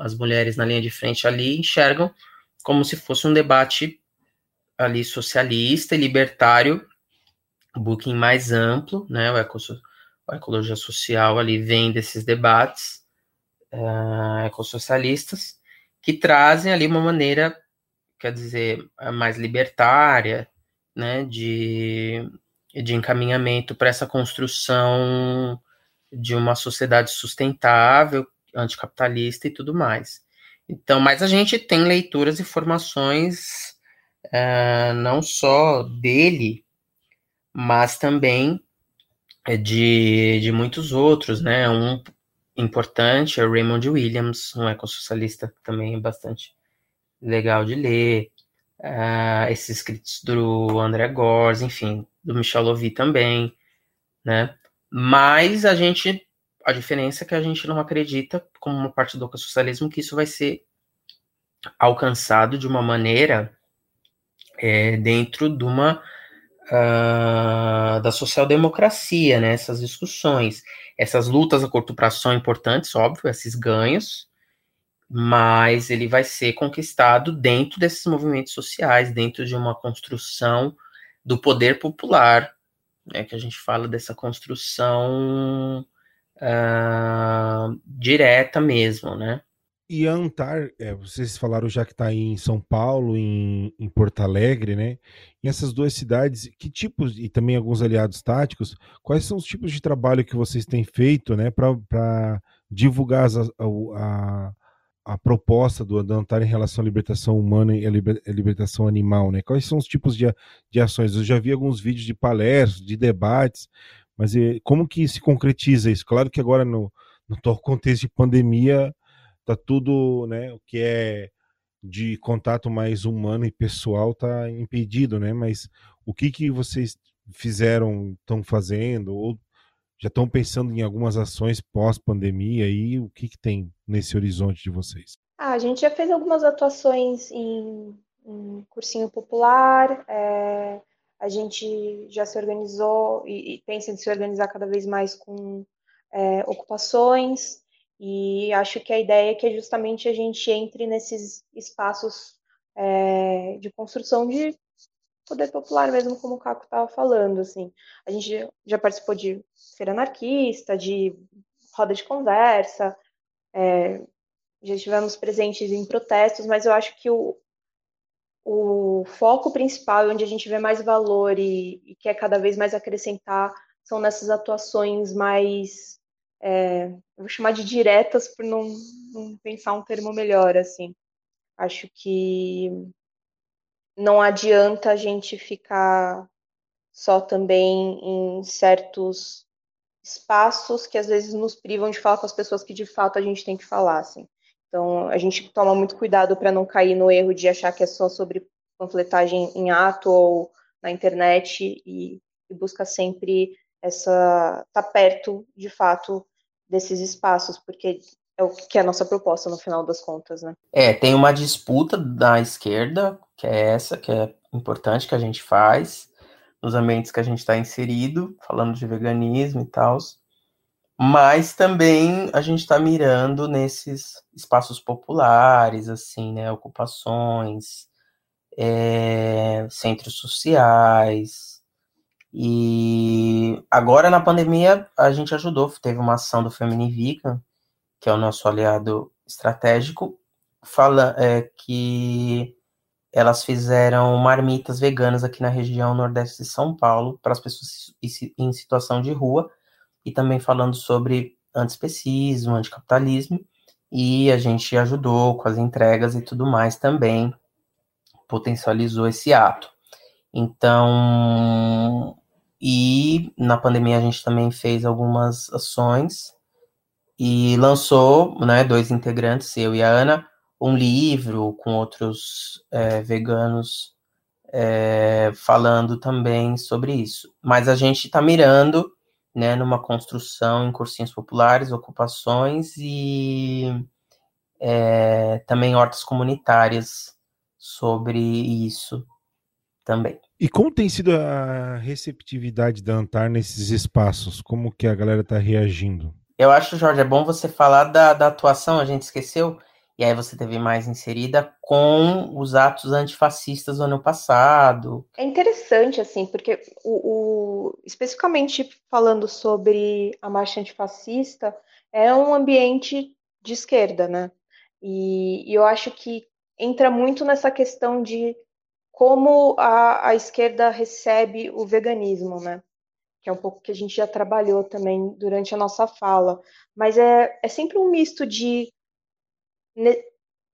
as mulheres na linha de frente ali enxergam como se fosse um debate ali socialista e libertário, um pouquinho mais amplo, né? O a ecologia social ali vem desses debates uh, ecossocialistas que trazem ali uma maneira quer dizer, mais libertária, né, de, de encaminhamento para essa construção de uma sociedade sustentável, anticapitalista e tudo mais. Então, mas a gente tem leituras e formações uh, não só dele, mas também de, de muitos outros, né? Um importante é Raymond Williams, um ecossocialista também bastante legal de ler. Uh, esses escritos do André Gors, enfim, do Michel Louvi também, né? Mas a gente, a diferença é que a gente não acredita, como uma parte do socialismo, que isso vai ser alcançado de uma maneira é, dentro de uma uh, da social-democracia, né? Essas discussões, essas lutas a curto prazo são importantes, óbvio, esses ganhos, mas ele vai ser conquistado dentro desses movimentos sociais, dentro de uma construção do poder popular, né, que a gente fala dessa construção uh, direta mesmo, né? E Antar, é, vocês falaram já que está em São Paulo, em, em, Porto Alegre, né? E essas duas cidades, que tipos, e também alguns aliados táticos, quais são os tipos de trabalho que vocês têm feito, né, para divulgar a, a, a proposta do Adantar em relação à libertação humana e à libertação animal, né? Quais são os tipos de, de ações? Eu já vi alguns vídeos de palestras, de debates, mas e, como que se concretiza isso? Claro que agora no, no contexto de pandemia tá tudo, né, o que é de contato mais humano e pessoal está impedido, né? Mas o que que vocês fizeram, estão fazendo ou já estão pensando em algumas ações pós-pandemia e o que, que tem nesse horizonte de vocês? Ah, a gente já fez algumas atuações em, em cursinho popular, é, a gente já se organizou e, e, pensa em se organizar cada vez mais com é, ocupações, e acho que a ideia é que é justamente a gente entre nesses espaços é, de construção de poder popular mesmo, como o Caco estava falando, assim. A gente já participou de feira anarquista, de roda de conversa, é, já estivemos presentes em protestos, mas eu acho que o, o foco principal, onde a gente vê mais valor e, e quer cada vez mais acrescentar, são nessas atuações mais, é, vou chamar de diretas, por não, não pensar um termo melhor, assim. Acho que não adianta a gente ficar só também em certos espaços que às vezes nos privam de falar com as pessoas que de fato a gente tem que falar, assim. Então, a gente toma muito cuidado para não cair no erro de achar que é só sobre panfletagem em ato ou na internet e, e busca sempre essa tá perto, de fato, desses espaços, porque é o que é a nossa proposta no final das contas, né? É, tem uma disputa da esquerda, que é essa, que é importante que a gente faz nos ambientes que a gente está inserido, falando de veganismo e tal. Mas também a gente está mirando nesses espaços populares, assim, né? Ocupações, é, centros sociais. E agora na pandemia a gente ajudou, teve uma ação do Feminivica, que é o nosso aliado estratégico, fala é, que elas fizeram marmitas veganas aqui na região nordeste de São Paulo para as pessoas em situação de rua e também falando sobre antiespecismo, anticapitalismo e a gente ajudou com as entregas e tudo mais também potencializou esse ato. Então, e na pandemia a gente também fez algumas ações e lançou, né, dois integrantes, eu e a Ana, um livro com outros é, veganos é, falando também sobre isso. Mas a gente está mirando né, numa construção em cursinhos populares, ocupações e é, também hortas comunitárias sobre isso também. E como tem sido a receptividade da Antar nesses espaços? Como que a galera está reagindo? Eu acho, Jorge, é bom você falar da, da atuação, a gente esqueceu e aí você teve mais inserida com os atos antifascistas do ano passado. É interessante, assim, porque o, o, especificamente falando sobre a marcha antifascista, é um ambiente de esquerda, né? E, e eu acho que entra muito nessa questão de como a, a esquerda recebe o veganismo, né? Que é um pouco que a gente já trabalhou também durante a nossa fala. Mas é, é sempre um misto de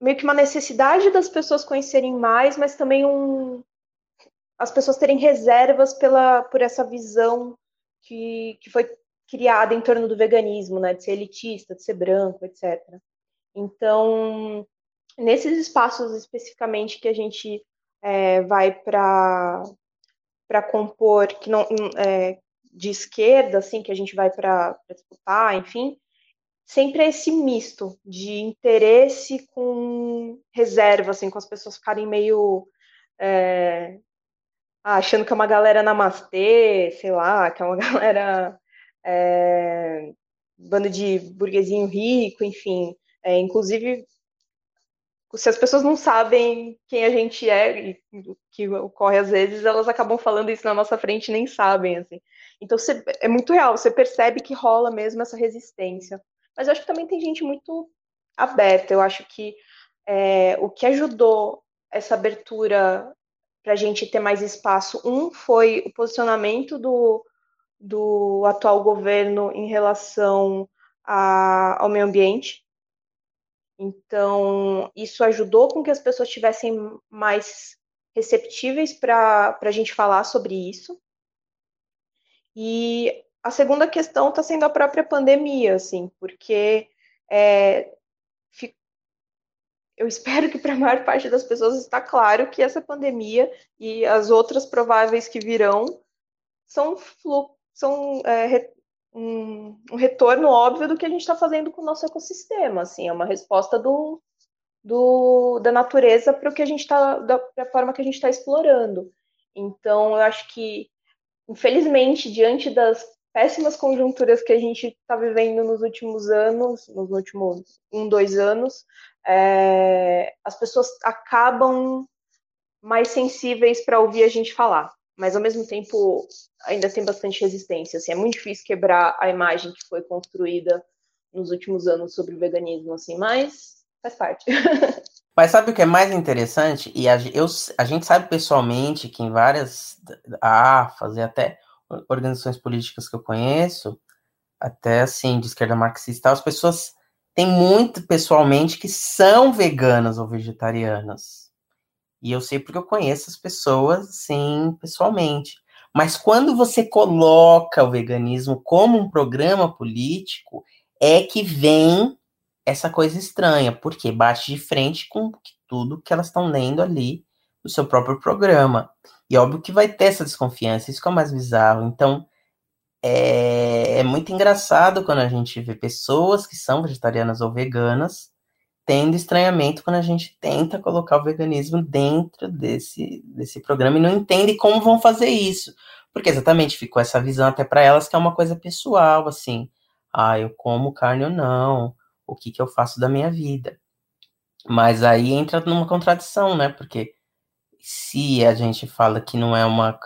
meio que uma necessidade das pessoas conhecerem mais, mas também um as pessoas terem reservas pela por essa visão que, que foi criada em torno do veganismo, né, de ser elitista, de ser branco, etc. Então, nesses espaços especificamente que a gente é, vai para para compor que não é, de esquerda, assim, que a gente vai para disputar, enfim, sempre é esse misto de interesse com reserva, assim, com as pessoas ficarem meio é, achando que é uma galera namastê, sei lá, que é uma <laughs> galera é, bando de burguesinho rico, enfim. É, inclusive, se as pessoas não sabem quem a gente é e o que ocorre às vezes, elas acabam falando isso na nossa frente e nem sabem, assim. Então, você, é muito real, você percebe que rola mesmo essa resistência. Mas eu acho que também tem gente muito aberta. Eu acho que é, o que ajudou essa abertura para a gente ter mais espaço, um foi o posicionamento do, do atual governo em relação a, ao meio ambiente. Então, isso ajudou com que as pessoas estivessem mais receptíveis para a gente falar sobre isso. E a segunda questão está sendo a própria pandemia, assim, porque é, eu espero que para a maior parte das pessoas está claro que essa pandemia e as outras prováveis que virão são, são é, um, um, retorno óbvio do que a gente está fazendo com o nosso ecossistema, assim, é uma resposta do, do da natureza para o que a gente está, da, da forma que a gente está explorando. Então, eu acho que, infelizmente, diante das péssimas conjunturas que a gente está vivendo nos últimos anos, nos últimos um, dois anos, é, as pessoas acabam mais sensíveis para ouvir a gente falar. Mas ao mesmo tempo ainda tem bastante resistência. Assim, é muito difícil quebrar a imagem que foi construída nos últimos anos sobre o veganismo, assim, mas faz parte. <laughs> Mas sabe o que é mais interessante? E a, eu, a gente sabe pessoalmente que em várias AFAs e até organizações políticas que eu conheço, até assim, de esquerda marxista, as pessoas têm muito pessoalmente que são veganas ou vegetarianas. E eu sei porque eu conheço as pessoas, sim, pessoalmente. Mas quando você coloca o veganismo como um programa político, é que vem essa coisa estranha, porque bate de frente com tudo que elas estão lendo ali no seu próprio programa. E óbvio que vai ter essa desconfiança, isso que é o mais bizarro. Então, é, é muito engraçado quando a gente vê pessoas que são vegetarianas ou veganas tendo estranhamento quando a gente tenta colocar o veganismo dentro desse, desse programa e não entende como vão fazer isso. Porque exatamente ficou essa visão até para elas que é uma coisa pessoal, assim. Ah, eu como carne ou não, o que, que eu faço da minha vida. Mas aí entra numa contradição, né? Porque se a gente fala que não é uma.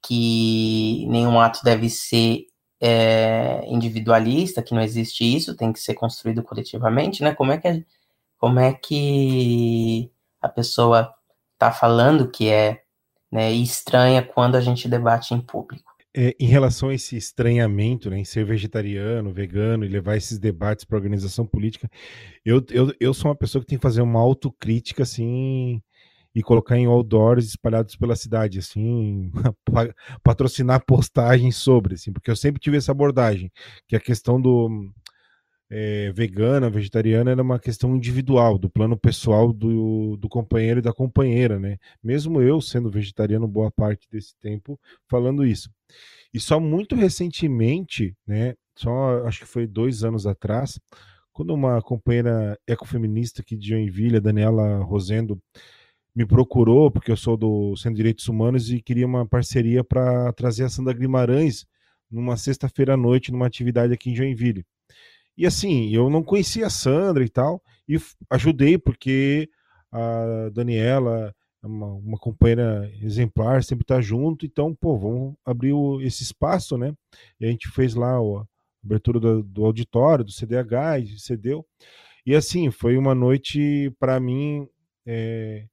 que nenhum ato deve ser é, individualista, que não existe isso, tem que ser construído coletivamente, né? Como é que, como é que a pessoa está falando que é né, estranha quando a gente debate em público? É, em relação a esse estranhamento né, em ser vegetariano, vegano e levar esses debates para organização política, eu, eu, eu sou uma pessoa que tem que fazer uma autocrítica assim e colocar em outdoors espalhados pela cidade, assim, <laughs> patrocinar postagens sobre, assim, porque eu sempre tive essa abordagem, que a questão do é, vegana, vegetariana era uma questão individual, do plano pessoal do, do companheiro e da companheira, né? Mesmo eu sendo vegetariano boa parte desse tempo falando isso. E só muito recentemente, né? Só acho que foi dois anos atrás, quando uma companheira ecofeminista aqui de Joinville, Daniela Rosendo, me procurou, porque eu sou do Centro de Direitos Humanos e queria uma parceria para trazer a Sandra Guimarães numa sexta-feira à noite, numa atividade aqui em Joinville. E assim, eu não conhecia a Sandra e tal, e ajudei porque a Daniela é uma, uma companheira exemplar, sempre está junto, então, pô, vamos abrir o, esse espaço, né? E a gente fez lá a abertura do, do auditório, do CDH, e cedeu. E assim, foi uma noite, para mim, é,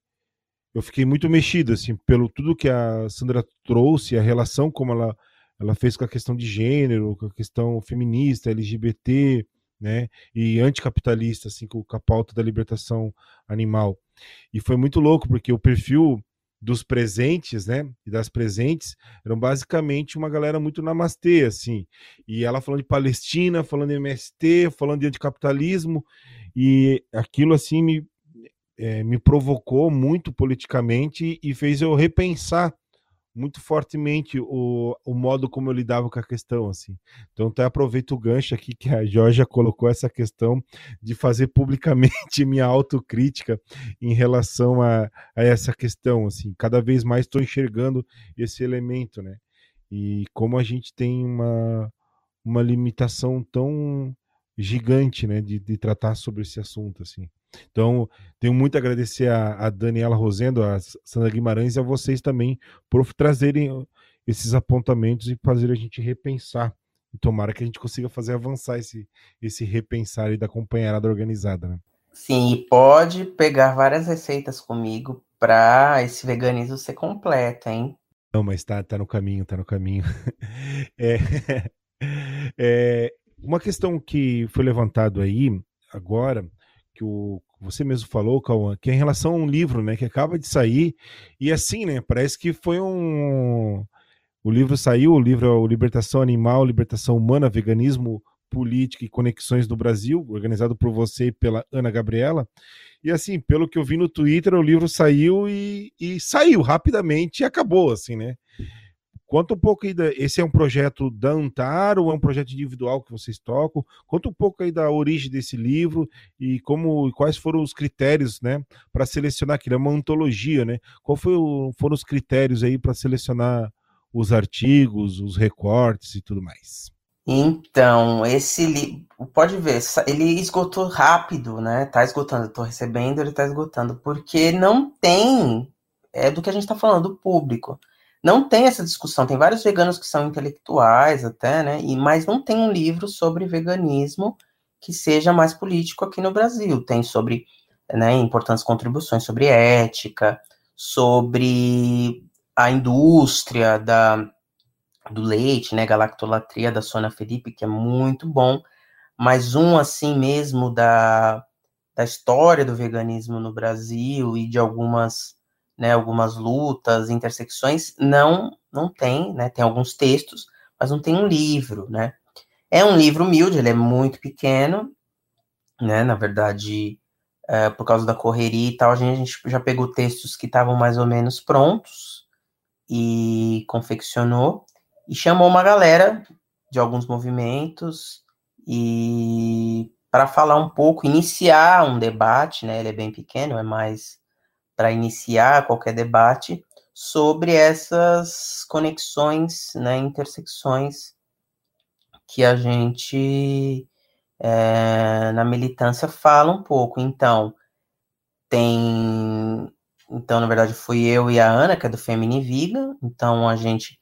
eu fiquei muito mexido, assim, pelo tudo que a Sandra trouxe, a relação como ela, ela fez com a questão de gênero, com a questão feminista, LGBT, né, e anticapitalista, assim, com a pauta da libertação animal. E foi muito louco, porque o perfil dos presentes, né, e das presentes, eram basicamente uma galera muito namastê, assim, e ela falando de Palestina, falando de MST, falando de anticapitalismo, e aquilo, assim, me, é, me provocou muito politicamente e fez eu repensar muito fortemente o, o modo como eu lidava com a questão, assim. Então, até aproveito o gancho aqui que a Georgia colocou essa questão de fazer publicamente <laughs> minha autocrítica em relação a, a essa questão, assim. Cada vez mais estou enxergando esse elemento, né? E como a gente tem uma, uma limitação tão gigante, né, de, de tratar sobre esse assunto, assim. Então, tenho muito a agradecer a, a Daniela Rosendo, a Sandra Guimarães e a vocês também por trazerem esses apontamentos e fazer a gente repensar. E tomara que a gente consiga fazer avançar esse, esse repensar e da companheirada organizada, né? Sim, e pode pegar várias receitas comigo para esse veganismo ser completo, hein? Não, mas tá, tá no caminho, tá no caminho. <laughs> é, <laughs> é, uma questão que foi levantado aí agora que o, você mesmo falou, Cauã, que é em relação a um livro, né, que acaba de sair, e assim, né, parece que foi um... O livro saiu, o livro é o Libertação Animal, Libertação Humana, Veganismo, Política e Conexões do Brasil, organizado por você e pela Ana Gabriela, e assim, pelo que eu vi no Twitter, o livro saiu e, e saiu rapidamente e acabou, assim, né? Conta um pouco aí, da, esse é um projeto da Antar ou é um projeto individual que vocês tocam? Conta um pouco aí da origem desse livro e como quais foram os critérios, né, para selecionar aquilo. É uma antologia, né? Qual foi o, foram os critérios aí para selecionar os artigos, os recortes e tudo mais? Então, esse livro, pode ver, ele esgotou rápido, né? Tá esgotando, tô recebendo, ele tá esgotando, porque não tem é do que a gente está falando, do público. Não tem essa discussão, tem vários veganos que são intelectuais até, né? E, mas não tem um livro sobre veganismo que seja mais político aqui no Brasil. Tem sobre né, importantes contribuições sobre ética, sobre a indústria da, do leite, né, galactolatria da Sona Felipe, que é muito bom, mas um assim mesmo da, da história do veganismo no Brasil e de algumas, né, algumas lutas, intersecções, não não tem, né, tem alguns textos, mas não tem um livro, né. É um livro humilde, ele é muito pequeno, né, na verdade, é, por causa da correria e tal, a gente, a gente já pegou textos que estavam mais ou menos prontos e confeccionou e chamou uma galera de alguns movimentos e para falar um pouco, iniciar um debate, né? Ele é bem pequeno, é mais para iniciar qualquer debate sobre essas conexões, né, intersecções que a gente é, na militância fala um pouco. Então, tem. Então, na verdade, fui eu e a Ana, que é do Femini Viga. Então, a gente.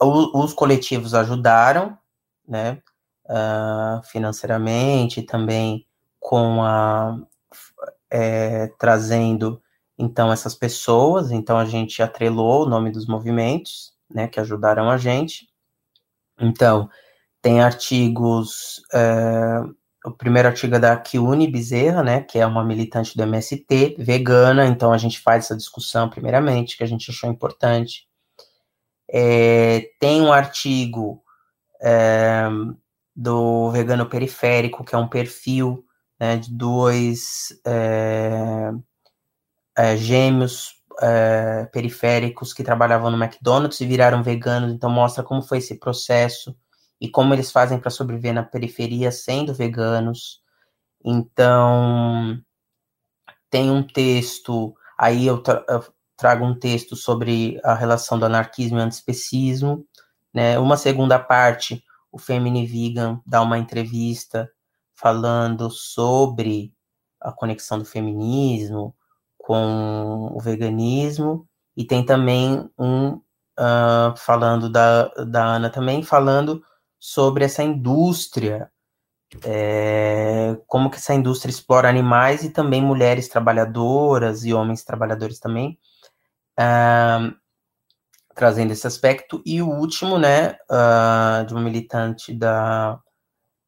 os coletivos ajudaram, né? Uh, financeiramente, também com a. É, trazendo então essas pessoas, então a gente atrelou o nome dos movimentos, né, que ajudaram a gente. Então, tem artigos, é, o primeiro artigo é da Kiune Bezerra, né, que é uma militante do MST, vegana, então a gente faz essa discussão primeiramente, que a gente achou importante. É, tem um artigo é, do Vegano Periférico, que é um perfil né, de dois é, é, gêmeos é, periféricos que trabalhavam no McDonald's e viraram veganos, então mostra como foi esse processo e como eles fazem para sobreviver na periferia sendo veganos. Então, tem um texto, aí eu, tra eu trago um texto sobre a relação do anarquismo e antispecismo, né? Uma segunda parte, o Femini Vegan dá uma entrevista falando sobre a conexão do feminismo com o veganismo, e tem também um uh, falando da, da Ana também, falando sobre essa indústria, é, como que essa indústria explora animais e também mulheres trabalhadoras e homens trabalhadores também, uh, trazendo esse aspecto. E o último, né, uh, de uma militante da,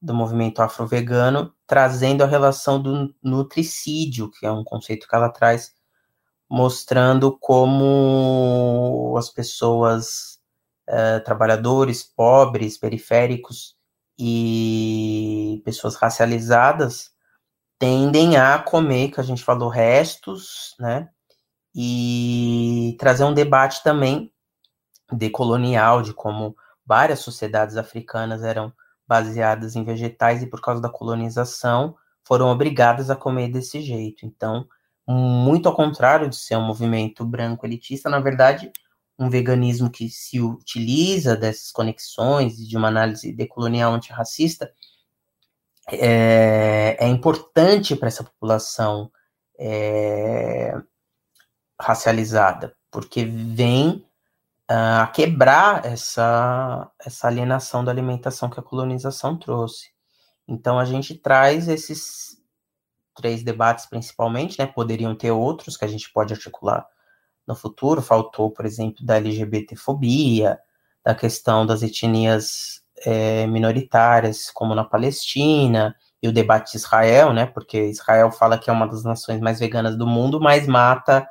do movimento afro-vegano, trazendo a relação do nutricídio, que é um conceito que ela traz, mostrando como as pessoas uh, trabalhadores, pobres, periféricos e pessoas racializadas tendem a comer, que a gente falou, restos, né? E trazer um debate também decolonial, de como várias sociedades africanas eram baseadas em vegetais e por causa da colonização foram obrigadas a comer desse jeito. Então, muito ao contrário de ser um movimento branco elitista, na verdade, um veganismo que se utiliza dessas conexões de uma análise decolonial antirracista é, é importante para essa população é, racializada, porque vem a quebrar essa, essa alienação da alimentação que a colonização trouxe. Então a gente traz esses três debates principalmente, né? Poderiam ter outros que a gente pode articular no futuro. Faltou, por exemplo, da LGBTfobia, da questão das etnias é, minoritárias, como na Palestina, e o debate de Israel, né? Porque Israel fala que é uma das nações mais veganas do mundo, mas mata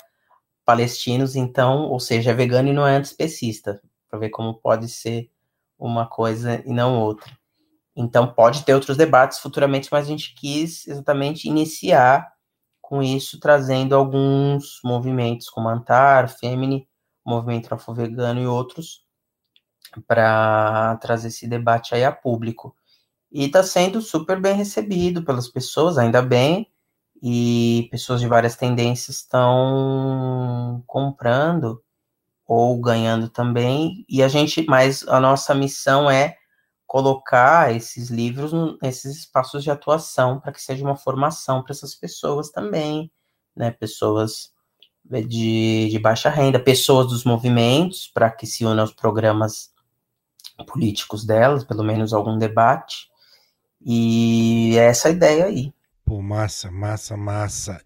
palestinos, então, ou seja, é vegano e não é antispecista, para ver como pode ser uma coisa e não outra. Então, pode ter outros debates futuramente, mas a gente quis exatamente iniciar com isso trazendo alguns movimentos como Antar, Femini, Movimento Afro-Vegano e outros, para trazer esse debate aí a público. E está sendo super bem recebido pelas pessoas, ainda bem, e pessoas de várias tendências estão comprando ou ganhando também, e a gente, mas a nossa missão é colocar esses livros nesses espaços de atuação para que seja uma formação para essas pessoas também, né? Pessoas de, de baixa renda, pessoas dos movimentos, para que se unam aos programas políticos delas, pelo menos algum debate. E é essa ideia aí. Pô, massa, massa, massa.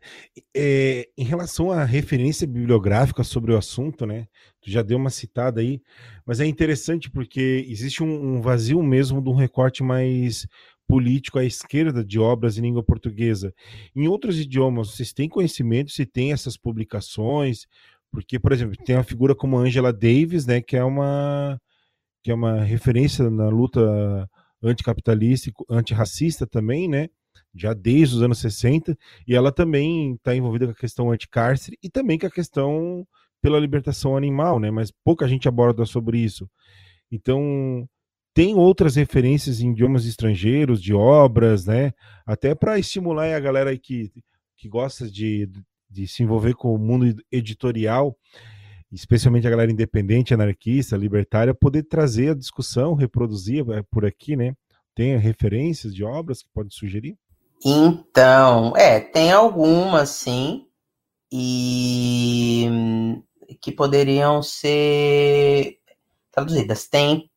É, em relação à referência bibliográfica sobre o assunto, né? Tu já deu uma citada aí, mas é interessante porque existe um, um vazio mesmo de um recorte mais político à esquerda de obras em língua portuguesa. Em outros idiomas, vocês têm conhecimento se tem essas publicações? Porque, por exemplo, tem uma figura como Angela Davis, né, que é uma que é uma referência na luta anticapitalista e antirracista também, né? Já desde os anos 60, e ela também está envolvida com a questão anticárcere e também com a questão pela libertação animal, né? Mas pouca gente aborda sobre isso. Então, tem outras referências em idiomas estrangeiros, de obras, né? Até para estimular a galera que, que gosta de, de se envolver com o mundo editorial, especialmente a galera independente, anarquista, libertária, poder trazer a discussão, reproduzir é, por aqui, né? Tem referências de obras que pode sugerir? Então, é, tem algumas, sim, e que poderiam ser traduzidas. Tem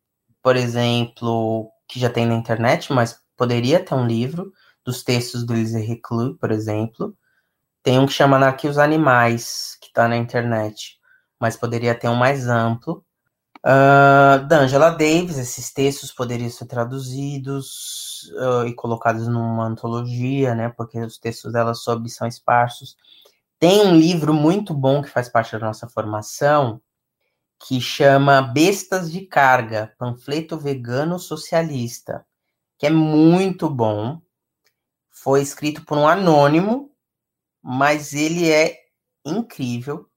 por exemplo, que já tem na internet, mas poderia ter um livro dos textos do Elise Reclus, por exemplo. Tem um que chama Aqui os Animais, que está na internet, mas poderia ter um mais amplo. Uh, da Angela Davis, esses textos poderiam ser traduzidos uh, e colocados numa antologia, né? Porque os textos dela sobre são esparsos. Tem um livro muito bom que faz parte da nossa formação, que chama Bestas de Carga, panfleto vegano socialista, que é muito bom. Foi escrito por um anônimo, mas ele é incrível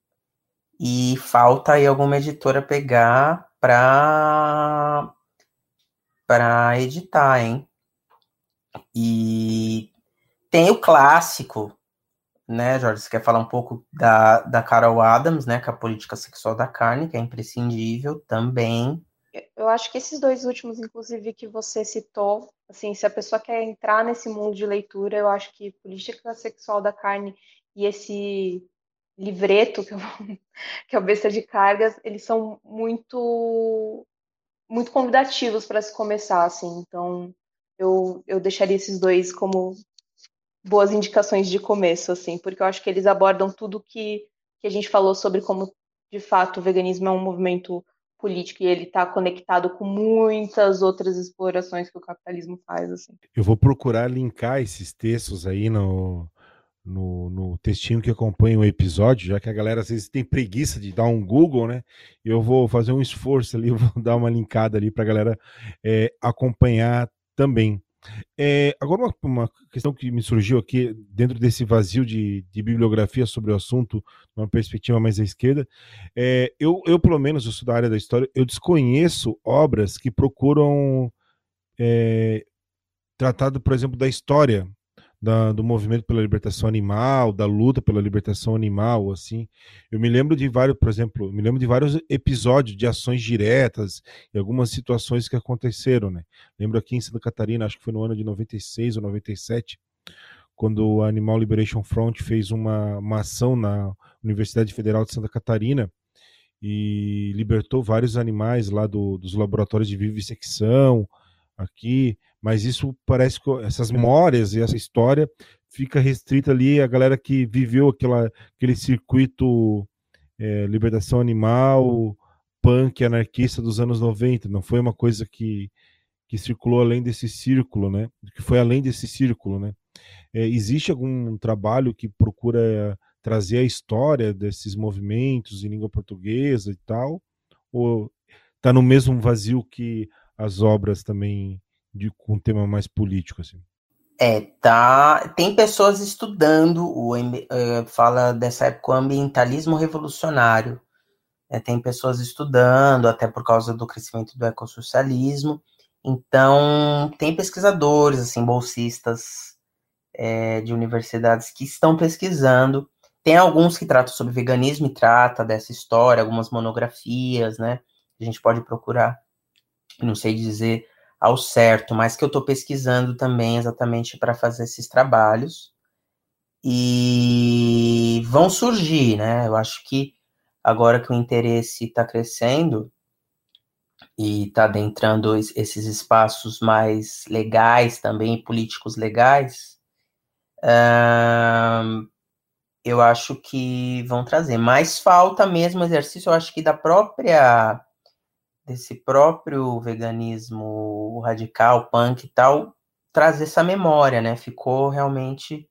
e falta aí alguma editora pegar para para editar, hein? E tem o clássico né, Jorge? Você quer falar um pouco da, da Carol Adams, né, com a política sexual da carne, que é imprescindível também. Eu acho que esses dois últimos, inclusive, que você citou, assim, se a pessoa quer entrar nesse mundo de leitura, eu acho que política sexual da carne e esse livreto, que, eu, <laughs> que é o Besta de Cargas, eles são muito muito convidativos para se começar, assim. Então, eu, eu deixaria esses dois como boas indicações de começo, assim, porque eu acho que eles abordam tudo que, que a gente falou sobre como, de fato, o veganismo é um movimento político e ele está conectado com muitas outras explorações que o capitalismo faz, assim. Eu vou procurar linkar esses textos aí no, no, no textinho que acompanha o episódio, já que a galera às vezes tem preguiça de dar um Google, né? Eu vou fazer um esforço ali, <laughs> vou dar uma linkada ali para a galera é, acompanhar também. É, agora, uma, uma, questão que me surgiu aqui, dentro desse vazio de, de bibliografia sobre o assunto, uma perspectiva mais à esquerda, é, eu, eu, pelo menos, eu sou da área da história, eu desconheço obras que procuram é, tratado, por exemplo, da história da, do movimento pela libertação animal, da luta pela libertação animal, assim. Eu me lembro de vários, por exemplo, me lembro de vários episódios de ações diretas e algumas situações que aconteceram, né? Lembro aqui em Santa Catarina, acho que foi no ano de 96 ou 97, quando o Animal Liberation Front fez uma, uma ação na Universidade Federal de Santa Catarina e libertou vários animais lá do, dos laboratórios de vivissecção aqui mas isso parece que essas memórias e essa história fica restrita ali a galera que viveu aquela, aquele circuito é, libertação animal, punk, anarquista dos anos 90. Não foi uma coisa que, que circulou além desse círculo, né? Que foi além desse círculo, né? É, existe algum trabalho que procura trazer a história desses movimentos em língua portuguesa e tal? Ou está no mesmo vazio que as obras também de, com um tema mais político, assim. É, tá. Tem pessoas estudando o uh, fala dessa época o ambientalismo revolucionário. É, tem pessoas estudando, até por causa do crescimento do ecossocialismo. Então, tem pesquisadores, assim, bolsistas é, de universidades que estão pesquisando. Tem alguns que tratam sobre veganismo e trata dessa história, algumas monografias, né? A gente pode procurar. Não sei dizer ao certo, mas que eu estou pesquisando também exatamente para fazer esses trabalhos. e vão surgir, né? Eu acho que agora que o interesse está crescendo e está adentrando esses espaços mais legais também, políticos legais, uh, eu acho que vão trazer. Mas falta mesmo exercício, eu acho que da própria desse próprio veganismo radical, punk e tal, trazer essa memória, né? Ficou realmente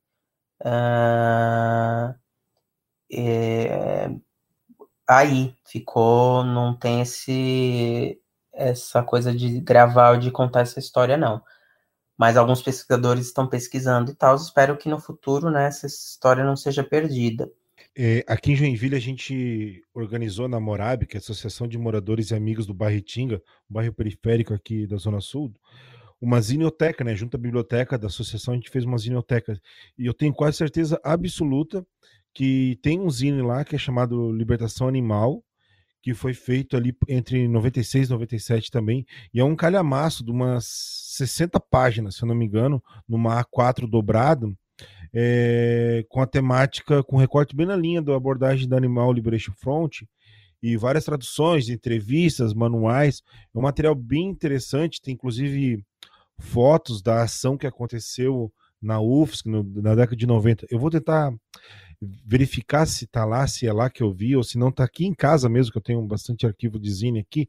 uh, é, aí, ficou, não tem esse essa coisa de gravar ou de contar essa história, não. Mas alguns pesquisadores estão pesquisando e tal. Espero que no futuro né, essa história não seja perdida. É, aqui em Joinville a gente organizou na Morab, que é a Associação de Moradores e Amigos do bairro Itinga, um bairro periférico aqui da Zona Sul, uma zineoteca, né? Junto à biblioteca da associação, a gente fez uma zineoteca. E eu tenho quase certeza absoluta que tem um zine lá que é chamado Libertação Animal, que foi feito ali entre 96 e 97 também, e é um calhamaço de umas 60 páginas, se eu não me engano, numa A4 dobrado, é, com a temática, com recorte bem na linha da abordagem da Animal Liberation Front, e várias traduções, entrevistas, manuais. É um material bem interessante, tem inclusive fotos da ação que aconteceu na UFSC no, na década de 90. Eu vou tentar verificar se está lá, se é lá que eu vi, ou se não está aqui em casa mesmo, que eu tenho bastante arquivo de zine aqui.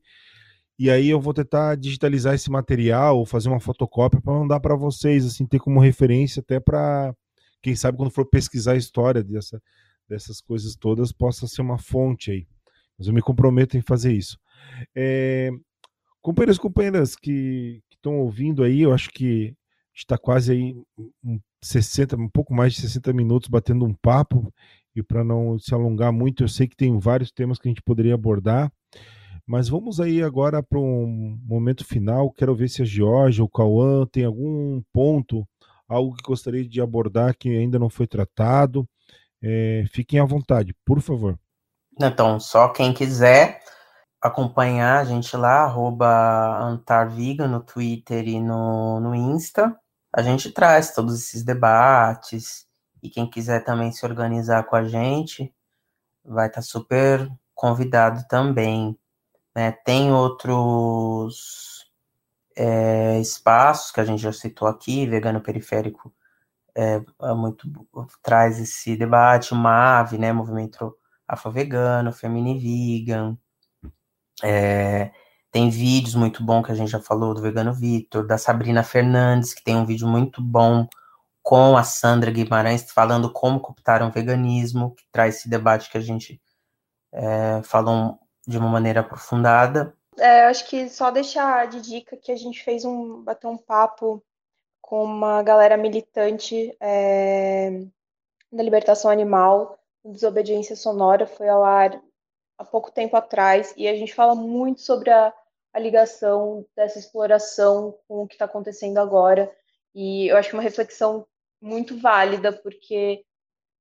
E aí eu vou tentar digitalizar esse material, ou fazer uma fotocópia para mandar para vocês, assim, ter como referência até para quem sabe quando for pesquisar a história dessa, dessas coisas todas, possa ser uma fonte aí. Mas eu me comprometo em fazer isso. É, companheiros e companheiras que estão ouvindo aí, eu acho que está quase aí um 60, um pouco mais de 60 minutos batendo um papo, e para não se alongar muito, eu sei que tem vários temas que a gente poderia abordar, mas vamos aí agora para um momento final. Quero ver se a Georgia, o Cauã, tem algum ponto, algo que gostaria de abordar que ainda não foi tratado. É, fiquem à vontade, por favor. Então, só quem quiser acompanhar a gente lá, arroba Antarviga no Twitter e no, no Insta a gente traz todos esses debates e quem quiser também se organizar com a gente vai estar tá super convidado também. Né? Tem outros é, espaços que a gente já citou aqui, Vegano Periférico é, é muito traz esse debate, o MAVE, né, Movimento Afro-Vegano, Femini Vegan, é, tem vídeos muito bons que a gente já falou do Vegano Vitor, da Sabrina Fernandes, que tem um vídeo muito bom com a Sandra Guimarães falando como cooptaram o veganismo, que traz esse debate que a gente é, falou de uma maneira aprofundada. É, acho que só deixar de dica que a gente fez um bater um papo com uma galera militante é, da libertação animal, desobediência sonora, foi ao ar há pouco tempo atrás, e a gente fala muito sobre a, a ligação dessa exploração com o que está acontecendo agora. E eu acho que é uma reflexão muito válida, porque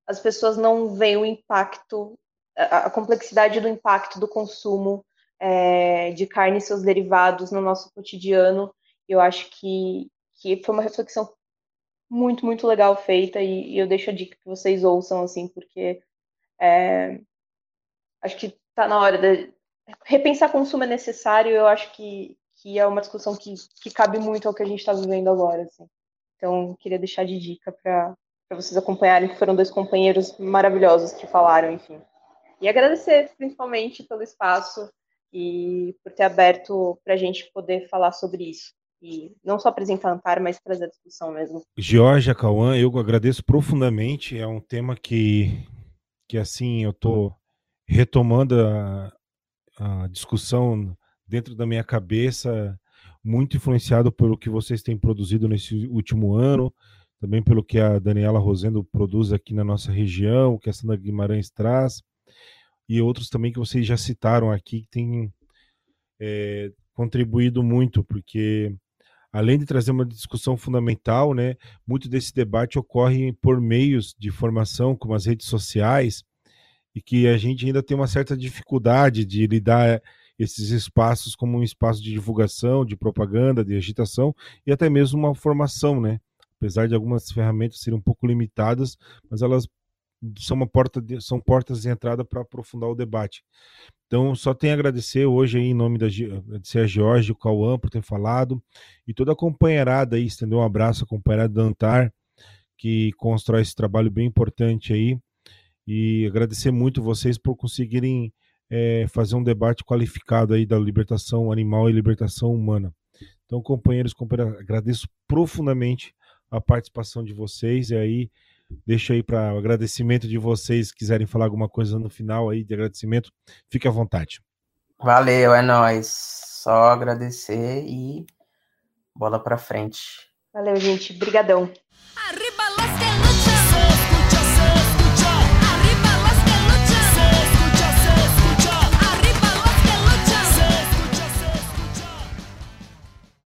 as pessoas não veem o impacto, a, complexidade do impacto do consumo é, de carne e seus derivados no nosso cotidiano. Eu acho que, que foi uma reflexão muito, muito legal feita, e, e eu deixo a dica que vocês ouçam, assim, porque é, acho que está na hora de repensar consumo é necessário. Eu acho que, que é uma discussão que, que cabe muito ao que a gente está vivendo agora. Assim. Então, queria deixar de dica para vocês acompanharem, que foram dois companheiros maravilhosos que falaram, enfim. E agradecer, principalmente, pelo espaço e por ter aberto para a gente poder falar sobre isso. E não só apresentar Antar, mas trazer a discussão mesmo. Georgia, Cauã, eu agradeço profundamente. É um tema que, que assim, eu tô retomando a, a discussão dentro da minha cabeça, muito influenciado pelo que vocês têm produzido nesse último ano, também pelo que a Daniela Rosendo produz aqui na nossa região, o que a Sandra Guimarães traz, e outros também que vocês já citaram aqui, que têm é, contribuído muito, porque além de trazer uma discussão fundamental, né, muito desse debate ocorre por meios de formação, como as redes sociais, e que a gente ainda tem uma certa dificuldade de lidar esses espaços como um espaço de divulgação, de propaganda, de agitação e até mesmo uma formação, né? apesar de algumas ferramentas serem um pouco limitadas, mas elas são uma porta de, são portas de entrada para aprofundar o debate. Então, só tenho a agradecer hoje aí, em nome da agradecer a George, o Cauã por ter falado, e toda a companheirada aí, estender um abraço à companheirada da Antar, que constrói esse trabalho bem importante aí, e agradecer muito vocês por conseguirem é, fazer um debate qualificado aí da libertação animal e libertação humana. Então, companheiros, companheiras, agradeço profundamente a participação de vocês, e aí Deixa aí para o agradecimento de vocês, quiserem falar alguma coisa no final aí de agradecimento, fique à vontade. Valeu, é nós. Só agradecer e bola para frente. Valeu, gente. Brigadão.